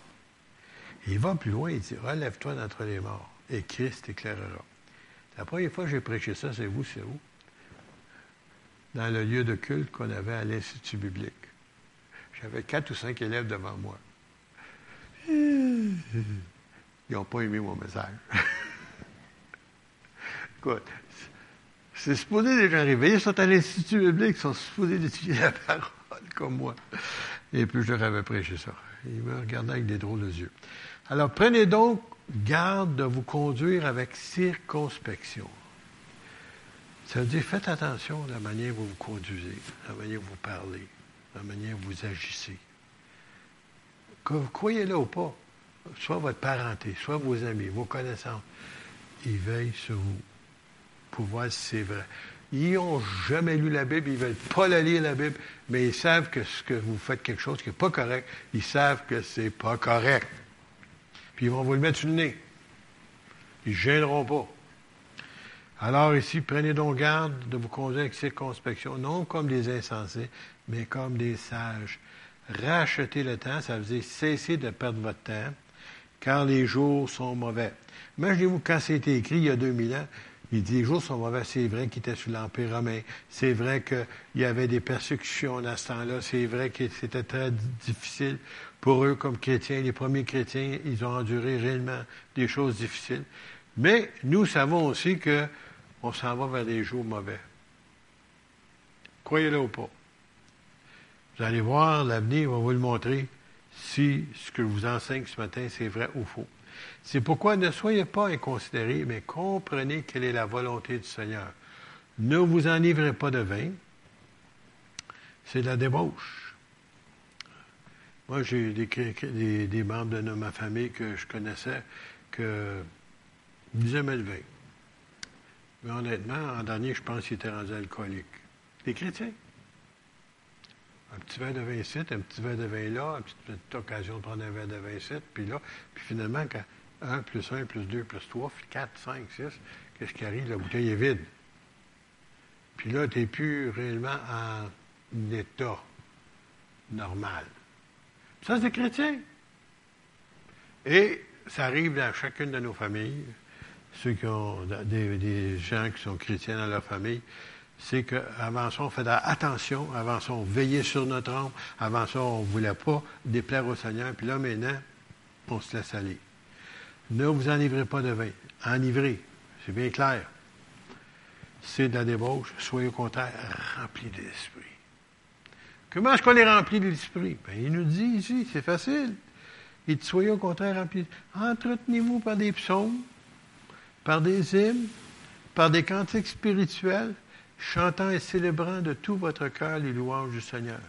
il va plus loin, il dit, relève-toi d'entre les morts, et Christ t'éclairera. La première fois que j'ai prêché ça, c'est vous, c'est où? Dans le lieu de culte qu'on avait à l'Institut biblique. J'avais quatre ou cinq élèves devant moi. Ils n'ont pas aimé mon message. Écoute, c'est supposé les gens réveillés, sont à l'Institut biblique, ils sont supposés d'étudier la parole comme moi. Et puis je leur avais prêché ça. Ils me regardaient avec des drôles de yeux. Alors prenez donc garde de vous conduire avec circonspection. Ça veut dire faites attention à la manière dont vous vous conduisez, à la manière dont vous parlez, à la manière dont vous agissez. Que vous croyez-le ou pas, soit votre parenté, soit vos amis, vos connaissances, ils veillent sur vous pour voir si c'est vrai. Ils n'ont jamais lu la Bible, ils ne veulent pas la lire, la Bible, mais ils savent que ce que vous faites quelque chose qui n'est pas correct, ils savent que c'est pas correct. Puis ils vont vous le mettre sur le nez. Ils ne gêneront pas. Alors ici, prenez donc garde de vous conduire avec circonspection, non comme des insensés, mais comme des sages. Rachetez le temps, ça veut dire cessez de perdre votre temps, car les jours sont mauvais. Imaginez-vous quand c'était écrit il y a 2000 ans, il dit les jours sont mauvais, c'est vrai qu'ils étaient sous l'Empire romain, c'est vrai qu'il y avait des persécutions à ce temps-là, c'est vrai que c'était très difficile pour eux comme chrétiens, les premiers chrétiens, ils ont enduré réellement des choses difficiles. Mais nous savons aussi qu'on s'en va vers des jours mauvais. Croyez-le ou pas. Vous allez voir, l'avenir va vous le montrer si ce que je vous enseigne ce matin, c'est vrai ou faux. C'est pourquoi ne soyez pas inconsidérés, mais comprenez quelle est la volonté du Seigneur. Ne vous enivrez pas de vin, c'est de la débauche. Moi, j'ai des, des, membres de ma famille que je connaissais que ils aimaient le vin. Mais honnêtement, en dernier, je pense qu'ils étaient rendus alcooliques. Des chrétiens. Un petit verre de vin ici, un petit verre de vin là, une petite, occasion de prendre un verre de vin ici, puis là. Puis finalement, quand 1 plus 1 plus 2 plus 3, 4, 5, 6, qu'est-ce qui arrive? La bouteille est vide. Puis là, tu n'es plus réellement en état normal. Ça, c'est des chrétiens. Et ça arrive dans chacune de nos familles, ceux qui ont des, gens qui sont chrétiens dans leur famille, c'est qu'avant ça, on fait attention, avant ça, on veillait sur notre âme, avant ça, on ne voulait pas déplaire au Seigneur, puis là, maintenant, on se laisse aller. Ne vous enivrez pas de vin. Enivrez, c'est bien clair. C'est de la débauche, soyez au contraire remplis de l'Esprit. Comment est-ce qu'on est rempli de l'Esprit? Ben, il nous dit ici, c'est facile. Il soyez au contraire remplis. Entretenez-vous par des psaumes, par des hymnes, par des cantiques spirituels, chantant et célébrant de tout votre cœur les louanges du Seigneur.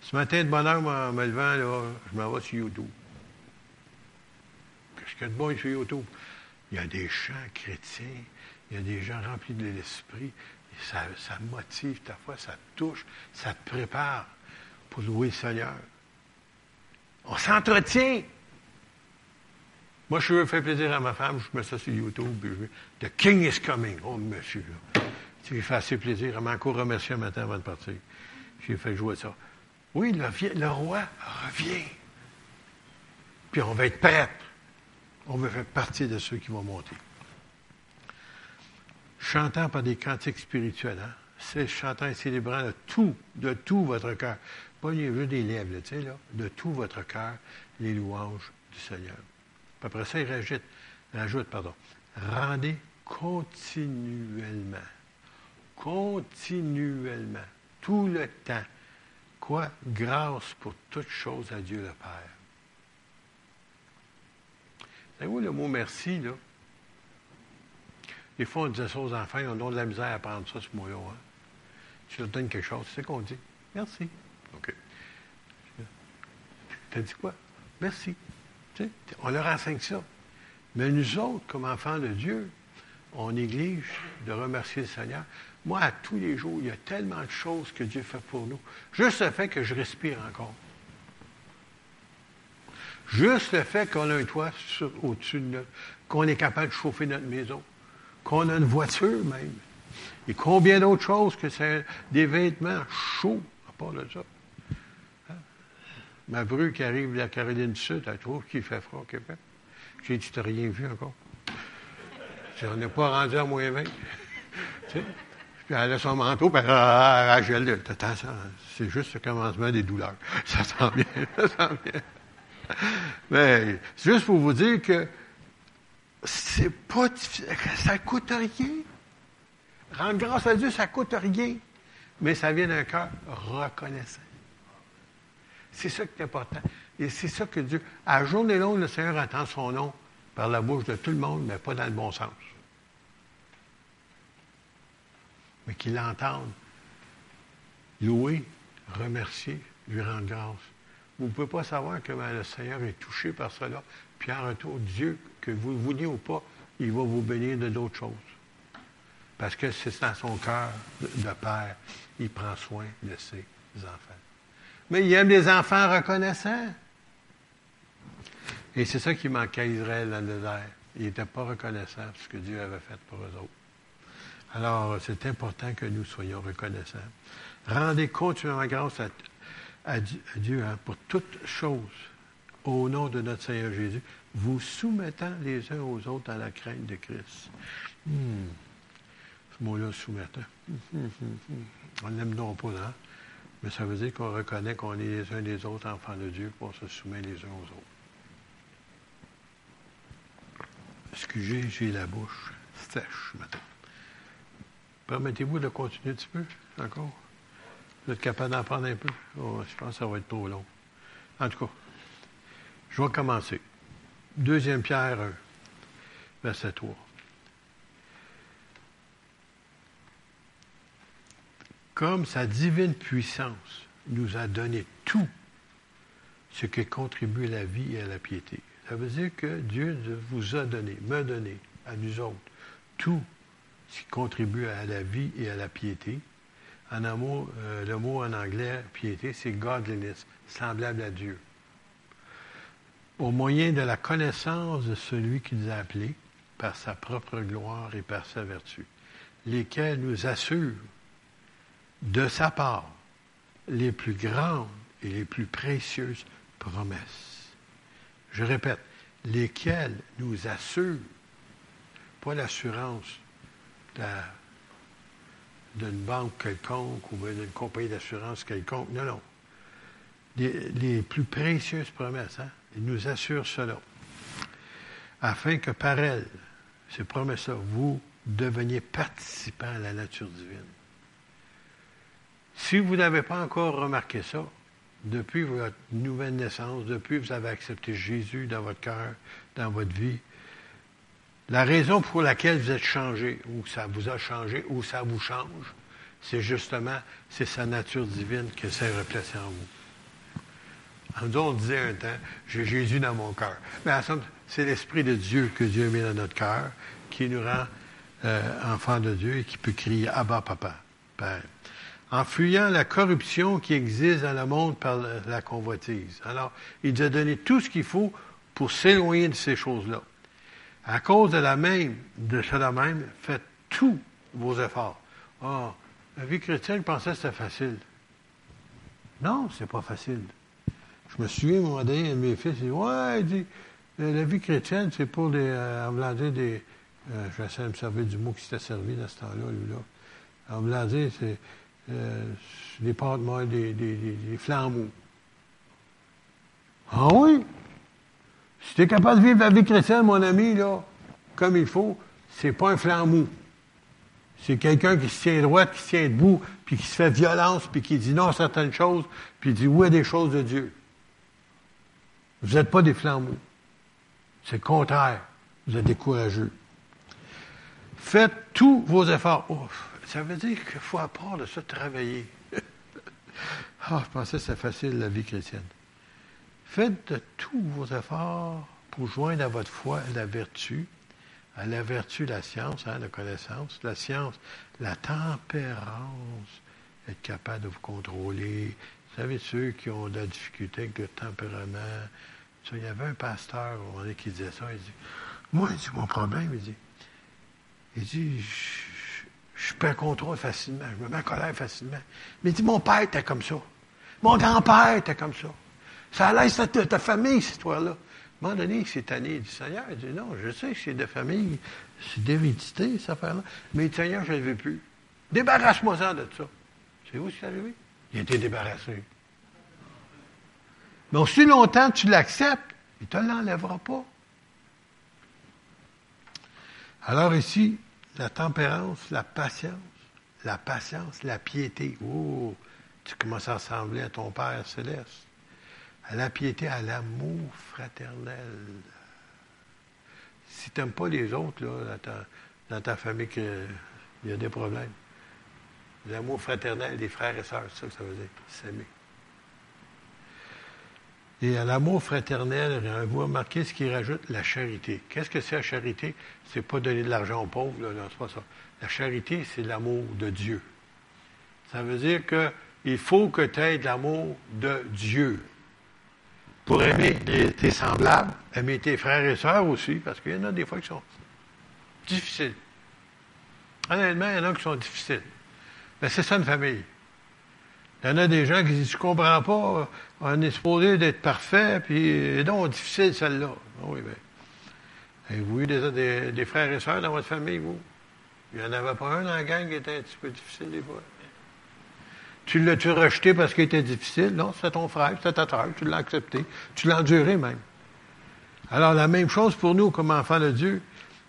Ce matin, de bonne heure, en me levant, je m'en vais sur YouTube. Qu'est-ce qu'il y a de bon sur YouTube? Il y a des chants chrétiens, il y a des gens remplis de l'Esprit, ça, ça motive ta foi, ça touche, ça te prépare pour louer le Seigneur. On s'entretient. Moi, je veux faire plaisir à ma femme, je mets ça sur YouTube. The King is coming. Oh, monsieur. J'ai fait assez plaisir. Elle m'a encore remercié un matin avant de partir. J'ai fait jouer ça. Oui, le, roi revient. Puis on va être prêts. On veut faire partie de ceux qui vont monter chantant par des cantiques spirituels. Hein? C'est chantant et célébrant de tout, de tout votre cœur. Pas juste des lèvres, tu sais, là. De tout votre cœur, les louanges du Seigneur. Après ça, il rajoute, rajoute pardon, rendez continuellement. Continuellement. tout le temps. Quoi? Grâce pour toutes choses à Dieu le Père. Savez-vous le mot merci, là? Des fois, on disait ça aux enfants, ils ont de la misère à apprendre ça, ce mot-là. Hein? Tu leur donnes quelque chose, c'est ce qu'on dit. Merci. OK. T'as dit quoi? Merci. On leur enseigne ça. Mais nous autres, comme enfants de Dieu, on néglige de remercier le Seigneur. Moi, à tous les jours, il y a tellement de choses que Dieu fait pour nous. Juste le fait que je respire encore. Juste le fait qu'on a un toit au-dessus de nous, qu'on est capable de chauffer notre maison, qu'on a une voiture même. Et combien d'autres choses que c'est des vêtements chauds, à part de ça. Hein? Ma bru qui arrive de la Caroline du Sud, elle trouve qu'il fait froid au Québec. J'ai dit, tu n'as rien vu encore? On n'est pas rendu à moins 20. Puis elle a son manteau, puis elle a gel. C'est juste le commencement des douleurs. Ça sent bien, ça sent bien. Mais c'est juste pour vous dire que c'est pas ça coûte rien. Rendre grâce à Dieu, ça coûte rien. Mais ça vient d'un cœur reconnaissant. C'est ça qui est important. Et c'est ça que Dieu. À journée longue, le Seigneur entend son nom par la bouche de tout le monde, mais pas dans le bon sens. Mais qu'il l'entende. Louer, remercier, lui rendre grâce. Vous ne pouvez pas savoir ben, le Seigneur est touché par cela. Puis en retour, Dieu, que vous vouliez ou pas, il va vous bénir de d'autres choses. Parce que c'est dans son cœur de, père. Il prend soin de ses enfants. Mais il aime des enfants reconnaissants. Et c'est ça qui manquait à Israël dans le désert. Il n'était pas reconnaissant de ce que Dieu avait fait pour eux autres. Alors, c'est important que nous soyons reconnaissants. Rendez continuellement grâce à, Dieu hein, pour toutes choses, au nom de notre Seigneur Jésus, vous soumettant les uns aux autres à la crainte de Christ. Hmm. Ce mot-là, soumettant. On l'aime non pas, hein? mais ça veut dire qu'on reconnaît qu'on est les uns des autres enfants de Dieu, pour se soumettre les uns aux autres. Excusez, j'ai la bouche sèche maintenant. Permettez-vous de continuer un petit peu encore? Vous êtes capable d'en prendre un peu? Oh, je pense que ça va être trop long. En tout cas, je vais commencer. Deuxième Pierre 1, verset 3. Comme sa divine puissance nous a donné tout ce qui contribue à la vie et à la piété. Ça veut dire que Dieu vous a donné, m'a donné, à nous autres, tout qui contribue à la vie et à la piété. En amour, euh, le mot en anglais, piété, c'est godliness, semblable à Dieu. Au moyen de la connaissance de celui qui nous a appelés par sa propre gloire et par sa vertu, lesquels nous assurent de sa part les plus grandes et les plus précieuses promesses je répète, lesquels nous assurent, pas l'assurance d'une banque quelconque ou d'une compagnie d'assurance quelconque, non, non. Les, plus précieuses promesses, hein? ils nous assurent cela, afin que par elles, ces promesses-là, vous deveniez participants à la nature divine. Si vous n'avez pas encore remarqué ça, depuis votre nouvelle naissance, depuis que vous avez accepté Jésus dans votre cœur, dans votre vie, la raison pour laquelle vous êtes changé, ou ça vous a changé, ou ça vous change, c'est justement, c'est sa nature divine qui s'est replacée en vous. En on disait un temps, j'ai Jésus dans mon cœur. Mais en somme, c'est l'Esprit de Dieu que Dieu mis dans notre cœur, qui nous rend euh, enfants de Dieu et qui peut crier Abba, Papa, Père en fuyant la corruption qui existe dans le monde par la convoitise. Alors, il nous a donné tout ce qu'il faut pour s'éloigner de ces choses-là. À cause de la même, de cela même, faites tous vos efforts. Ah, la vie chrétienne, pensait que c'était facile. Non, c'est pas facile. Je me souviens, à un mes fils, il dit, ouais, il dit, la vie chrétienne, c'est pour les, euh, en des, euh, je vais essayer de me servir du mot qui s'était servi dans ce temps-là, lui-là. En voulant c'est, euh, des pâtes molles, des, des, des, flambeaux. Ah oui? Si tu es capable de vivre la vie chrétienne, mon ami, là, comme il faut, c'est pas un flambeau. C'est quelqu'un qui se tient droit, qui se tient debout, puis qui se fait violence, puis qui dit non à certaines choses, puis dit oui à des choses de Dieu. Vous n'êtes pas des flambeaux. C'est le contraire. Vous êtes des courageux. Faites tous vos efforts. Ouf, ça veut dire qu'il faut à se travailler. ah, je pensais que c'était facile, la vie chrétienne. Faites de tous vos efforts pour joindre à votre foi la vertu, à la vertu la science, hein, la connaissance, la science, la tempérance, être capable de vous contrôler. Vous savez, ceux qui ont de la difficulté avec le tempérament, il y avait un pasteur qui disait ça, il dit, moi, il dit, mon problème, il dit, il dit, je, je perds contrôle facilement, je me mets en colère facilement. Mais il dit, mon père était comme ça. Mon grand-père était comme ça. Ça a l'air de ta famille, cette histoire-là. À un moment donné, il s'est tanné. Dit, Seigneur, il dit, non, je sais que c'est de famille, c'est d'hérédité, cette affaire-là. Mais Seigneur, je ne le veux plus. Débarrasse-moi-en de ça. C'est où c'est arrivé? Il a été débarrassé. Mais aussi longtemps tu l'acceptes, il ne te l'enlèvera pas. Alors ici, la tempérance, la patience, la patience, la piété. Oh, tu commences à ressembler à ton Père céleste. À la piété, à l'amour fraternel. Si tu n'aimes pas les autres, là, dans, ta, famille, il y a des problèmes. L'amour fraternel des frères et sœurs, c'est ça que ça veut dire, s'aimer. Et à l'amour fraternel, vous remarquez ce qu'il rajoute, la charité. Qu'est-ce que c'est la charité? C'est pas donner de l'argent aux pauvres, là, non, pas ça. La charité, c'est l'amour de Dieu. Ça veut dire qu'il faut que tu aies de l'amour de Dieu. Pour aimer tes semblables, aimer tes frères et sœurs aussi, parce qu'il y en a des fois qui sont difficiles. Honnêtement, il y en a qui sont difficiles. Mais c'est ça une famille. Il y en a des gens qui disent, je comprends pas, on est supposé d'être parfait, puis donc difficile celle-là. Ah oui, bien. Avez-vous eu des, des, frères et sœurs dans votre famille, vous? Il n'y en avait pas un dans la gang qui était un petit peu difficile des fois. Tu l'as-tu rejeté parce qu'il était difficile? Non, c'est ton frère, c'est ta soeur, tu l'as accepté. Tu l'as enduré même. Alors, la même chose pour nous comme enfants de Dieu.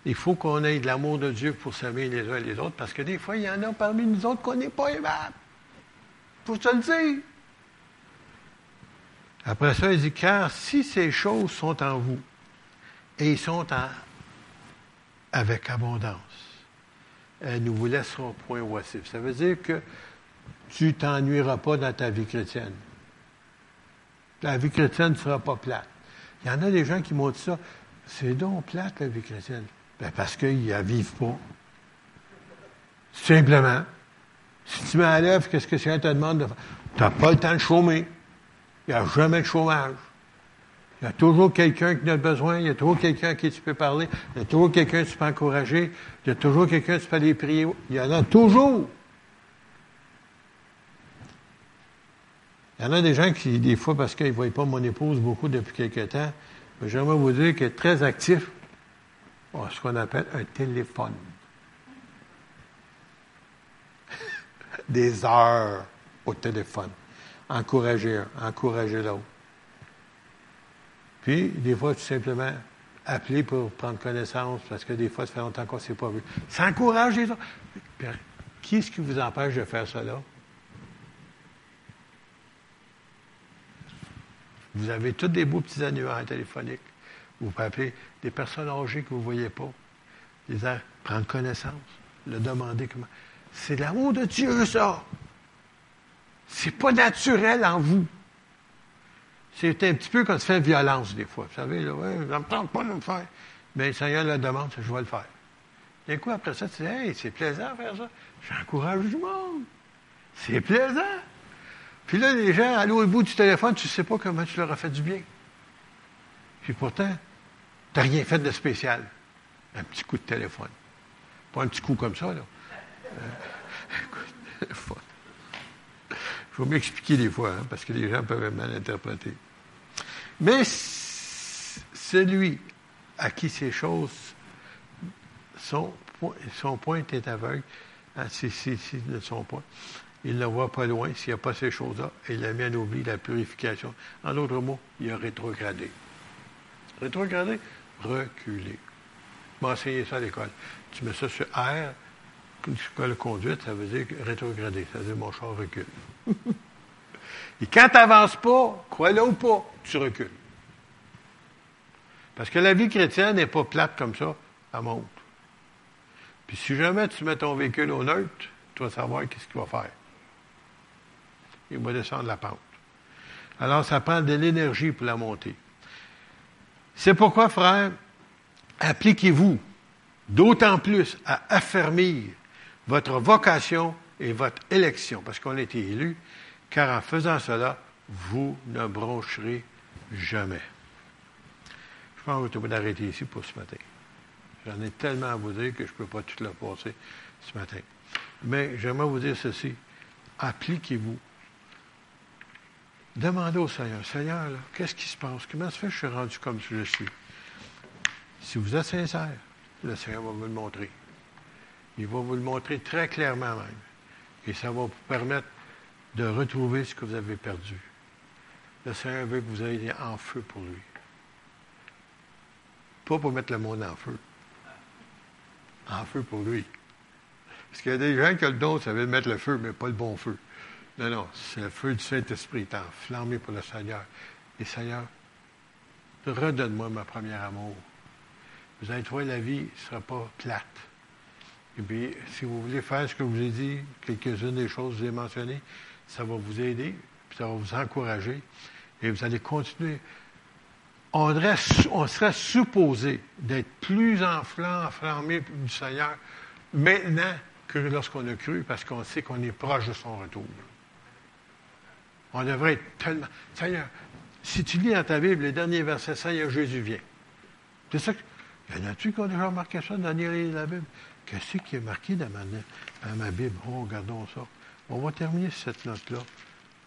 Il faut qu'on ait de l'amour de Dieu pour s'aimer les uns et les autres, parce que des fois, il y en a parmi nous autres qu'on n'est pas aimables faut te le dire. Après ça, il dit, car si ces choses sont en vous, et ils sont en, avec abondance, elles ne vous laisseront point oisifs. Ça veut dire que tu t'ennuieras pas dans ta vie chrétienne. La vie chrétienne ne sera pas plate. Il y en a des gens qui m'ont dit ça. C'est donc plate, la vie chrétienne. Ben parce qu'ils n'y vivent pas. Simplement. Si tu l'œuvre, qu'est-ce que c'est te demande de faire? Tu n'as pas le temps de chômer. Il n'y a jamais de chômage. Il y a toujours quelqu'un qui a besoin, il y a toujours quelqu'un à qui tu peux parler, il y a toujours quelqu'un que tu peux encourager, il y a toujours quelqu'un que tu peux aller prier. Il y en a toujours. Il y en a des gens qui, des fois, parce qu'ils ne voient pas mon épouse beaucoup depuis quelque temps, j'aimerais vous dire qu'elle est très actif, ce qu'on appelle un téléphone. des heures au téléphone. Encourager un, encourager l'autre. Puis, des fois, tout simplement, appeler pour prendre connaissance, parce que des fois, ça fait longtemps qu'on ne s'est pas vu. Ça encourage les autres. qui est-ce qui vous empêche de faire cela? Vous avez tous des beaux petits annuaires téléphoniques. Vous pouvez appeler des personnes âgées que vous ne voyez pas. Les prendre connaissance, le demander comment. C'est l'amour de Dieu, ça. C'est pas naturel en vous. C'est un petit peu comme se fait violence des fois. Vous savez, là, ouais, je ne me tente pas de le faire. Mais le Seigneur le demande, je vais le faire. D'un coup, après ça, tu dis, hey, c'est plaisant de faire ça. J'encourage du monde. C'est plaisant. Puis là, les gens, à l'autre bout du téléphone, tu ne sais pas comment tu leur as fait du bien. Puis pourtant, tu n'as rien fait de spécial. Un petit coup de téléphone. Pas un petit coup comme ça, là. Il faut m'expliquer des fois, hein, parce que les gens peuvent mal interpréter. Mais celui à qui ces choses sont, son point est aveugle, hein, si, ne sont pas, il ne voit pas loin s'il n'y a pas ces choses-là, et il a mis à oubli la purification. En d'autres mots, il a rétrogradé. Rétrogradé, reculé. M'enseigner ça à l'école. Tu mets ça sur R, de conduite, ça veut dire rétrograder. Ça veut dire mon char recule. Et quand tu n'avances pas, crois-le ou pas, tu recules. Parce que la vie chrétienne n'est pas plate comme ça, elle monte. Puis si jamais tu mets ton véhicule au neutre, tu vas savoir qu'est-ce qu'il va faire. Il va descendre la pente. Alors, ça prend de l'énergie pour la monter. C'est pourquoi, frère, appliquez-vous d'autant plus à affermir votre vocation et votre élection, parce qu'on a été élu, car en faisant cela, vous ne broncherez jamais. Je pense que vous êtes d'arrêter ici pour ce matin. J'en ai tellement à vous dire que je ne peux pas tout le passer ce matin. Mais j'aimerais vous dire ceci. Appliquez-vous. Demandez au Seigneur, Seigneur, qu'est-ce qui se passe? Comment se fait que je suis rendu comme je suis? Si vous êtes sincère, le Seigneur va vous le montrer. Il va vous le montrer très clairement même. Et ça va vous permettre de retrouver ce que vous avez perdu. Le Seigneur veut que vous ayez en feu pour lui. Pas pour mettre le monde en feu. En feu pour lui. Parce qu'il y a des gens qui ont le don, ça veut mettre le feu, mais pas le bon feu. Non, non, c'est le feu du Saint-Esprit est enflammé pour le Seigneur. Et Seigneur, redonne-moi ma première amour. Vous allez trouver la vie ne sera pas plate. Et puis, si vous voulez faire ce que je vous ai dit, quelques-unes des choses que je vous ai mentionnées, ça va vous aider, puis ça va vous encourager, et vous allez continuer. On, on serait supposé d'être plus enflammé du Seigneur maintenant que lorsqu'on a cru, parce qu'on sait qu'on est proche de son retour. On devrait être tellement. Seigneur, si tu lis dans ta Bible les derniers versets, Seigneur Jésus vient. C'est ça que. Y en a-tu qui ont déjà remarqué ça dans la Bible? Qu'est-ce qui est marqué dans ma, Bible? Oh, regardons ça. On va terminer cette note-là.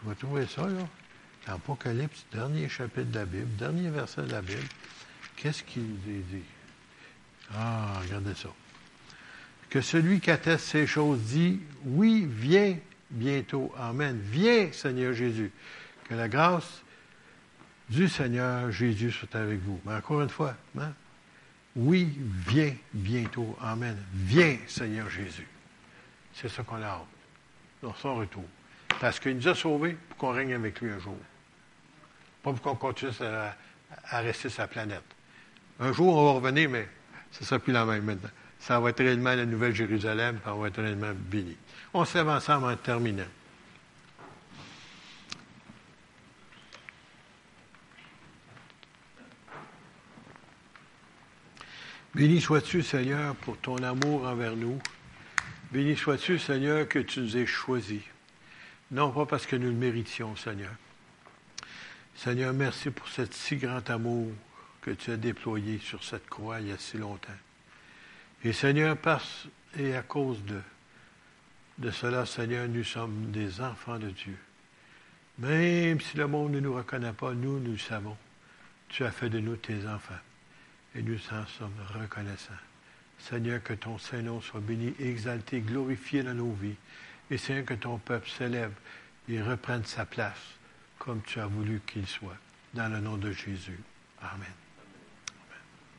On va trouver ça, là. Dans Apocalypse, dernier chapitre de la Bible, dernier verset de la Bible. Qu'est-ce qu'il dit? Ah, regardez ça. Que celui qui atteste ces choses dit, oui, viens bientôt. Amen. Viens, Seigneur Jésus. Que la grâce du Seigneur Jésus soit avec vous. Mais encore une fois, hein? oui, viens bientôt. Amen. Viens, Seigneur Jésus. C'est ça qu'on a hâte dans son retour. Parce qu'il nous a sauvés pour qu'on règne avec lui un jour. Pas pour qu'on continue à, rester sur la planète. Un jour, on va revenir, mais ce ne sera plus la même maintenant. Ça va être réellement la Nouvelle Jérusalem, on va être réellement béni. On se ensemble en terminant. Béni sois-tu, Seigneur, pour ton amour envers nous. Béni sois-tu, Seigneur, que tu nous aies choisis. Non pas parce que nous le méritions, Seigneur. Seigneur, merci pour ce si grand amour que tu as déployé sur cette croix il y a si longtemps. Et Seigneur, parce et à cause de, de cela, Seigneur, nous sommes des enfants de Dieu. Même si le monde ne nous reconnaît pas, nous, nous savons. Tu as fait de nous tes enfants. Et nous en sommes reconnaissants. Seigneur, que ton Saint-Nom soit béni, exalté, glorifié dans nos vies. Et Seigneur, que ton peuple s'élève et reprenne sa place comme tu as voulu qu'il soit. Dans le nom de Jésus. Amen.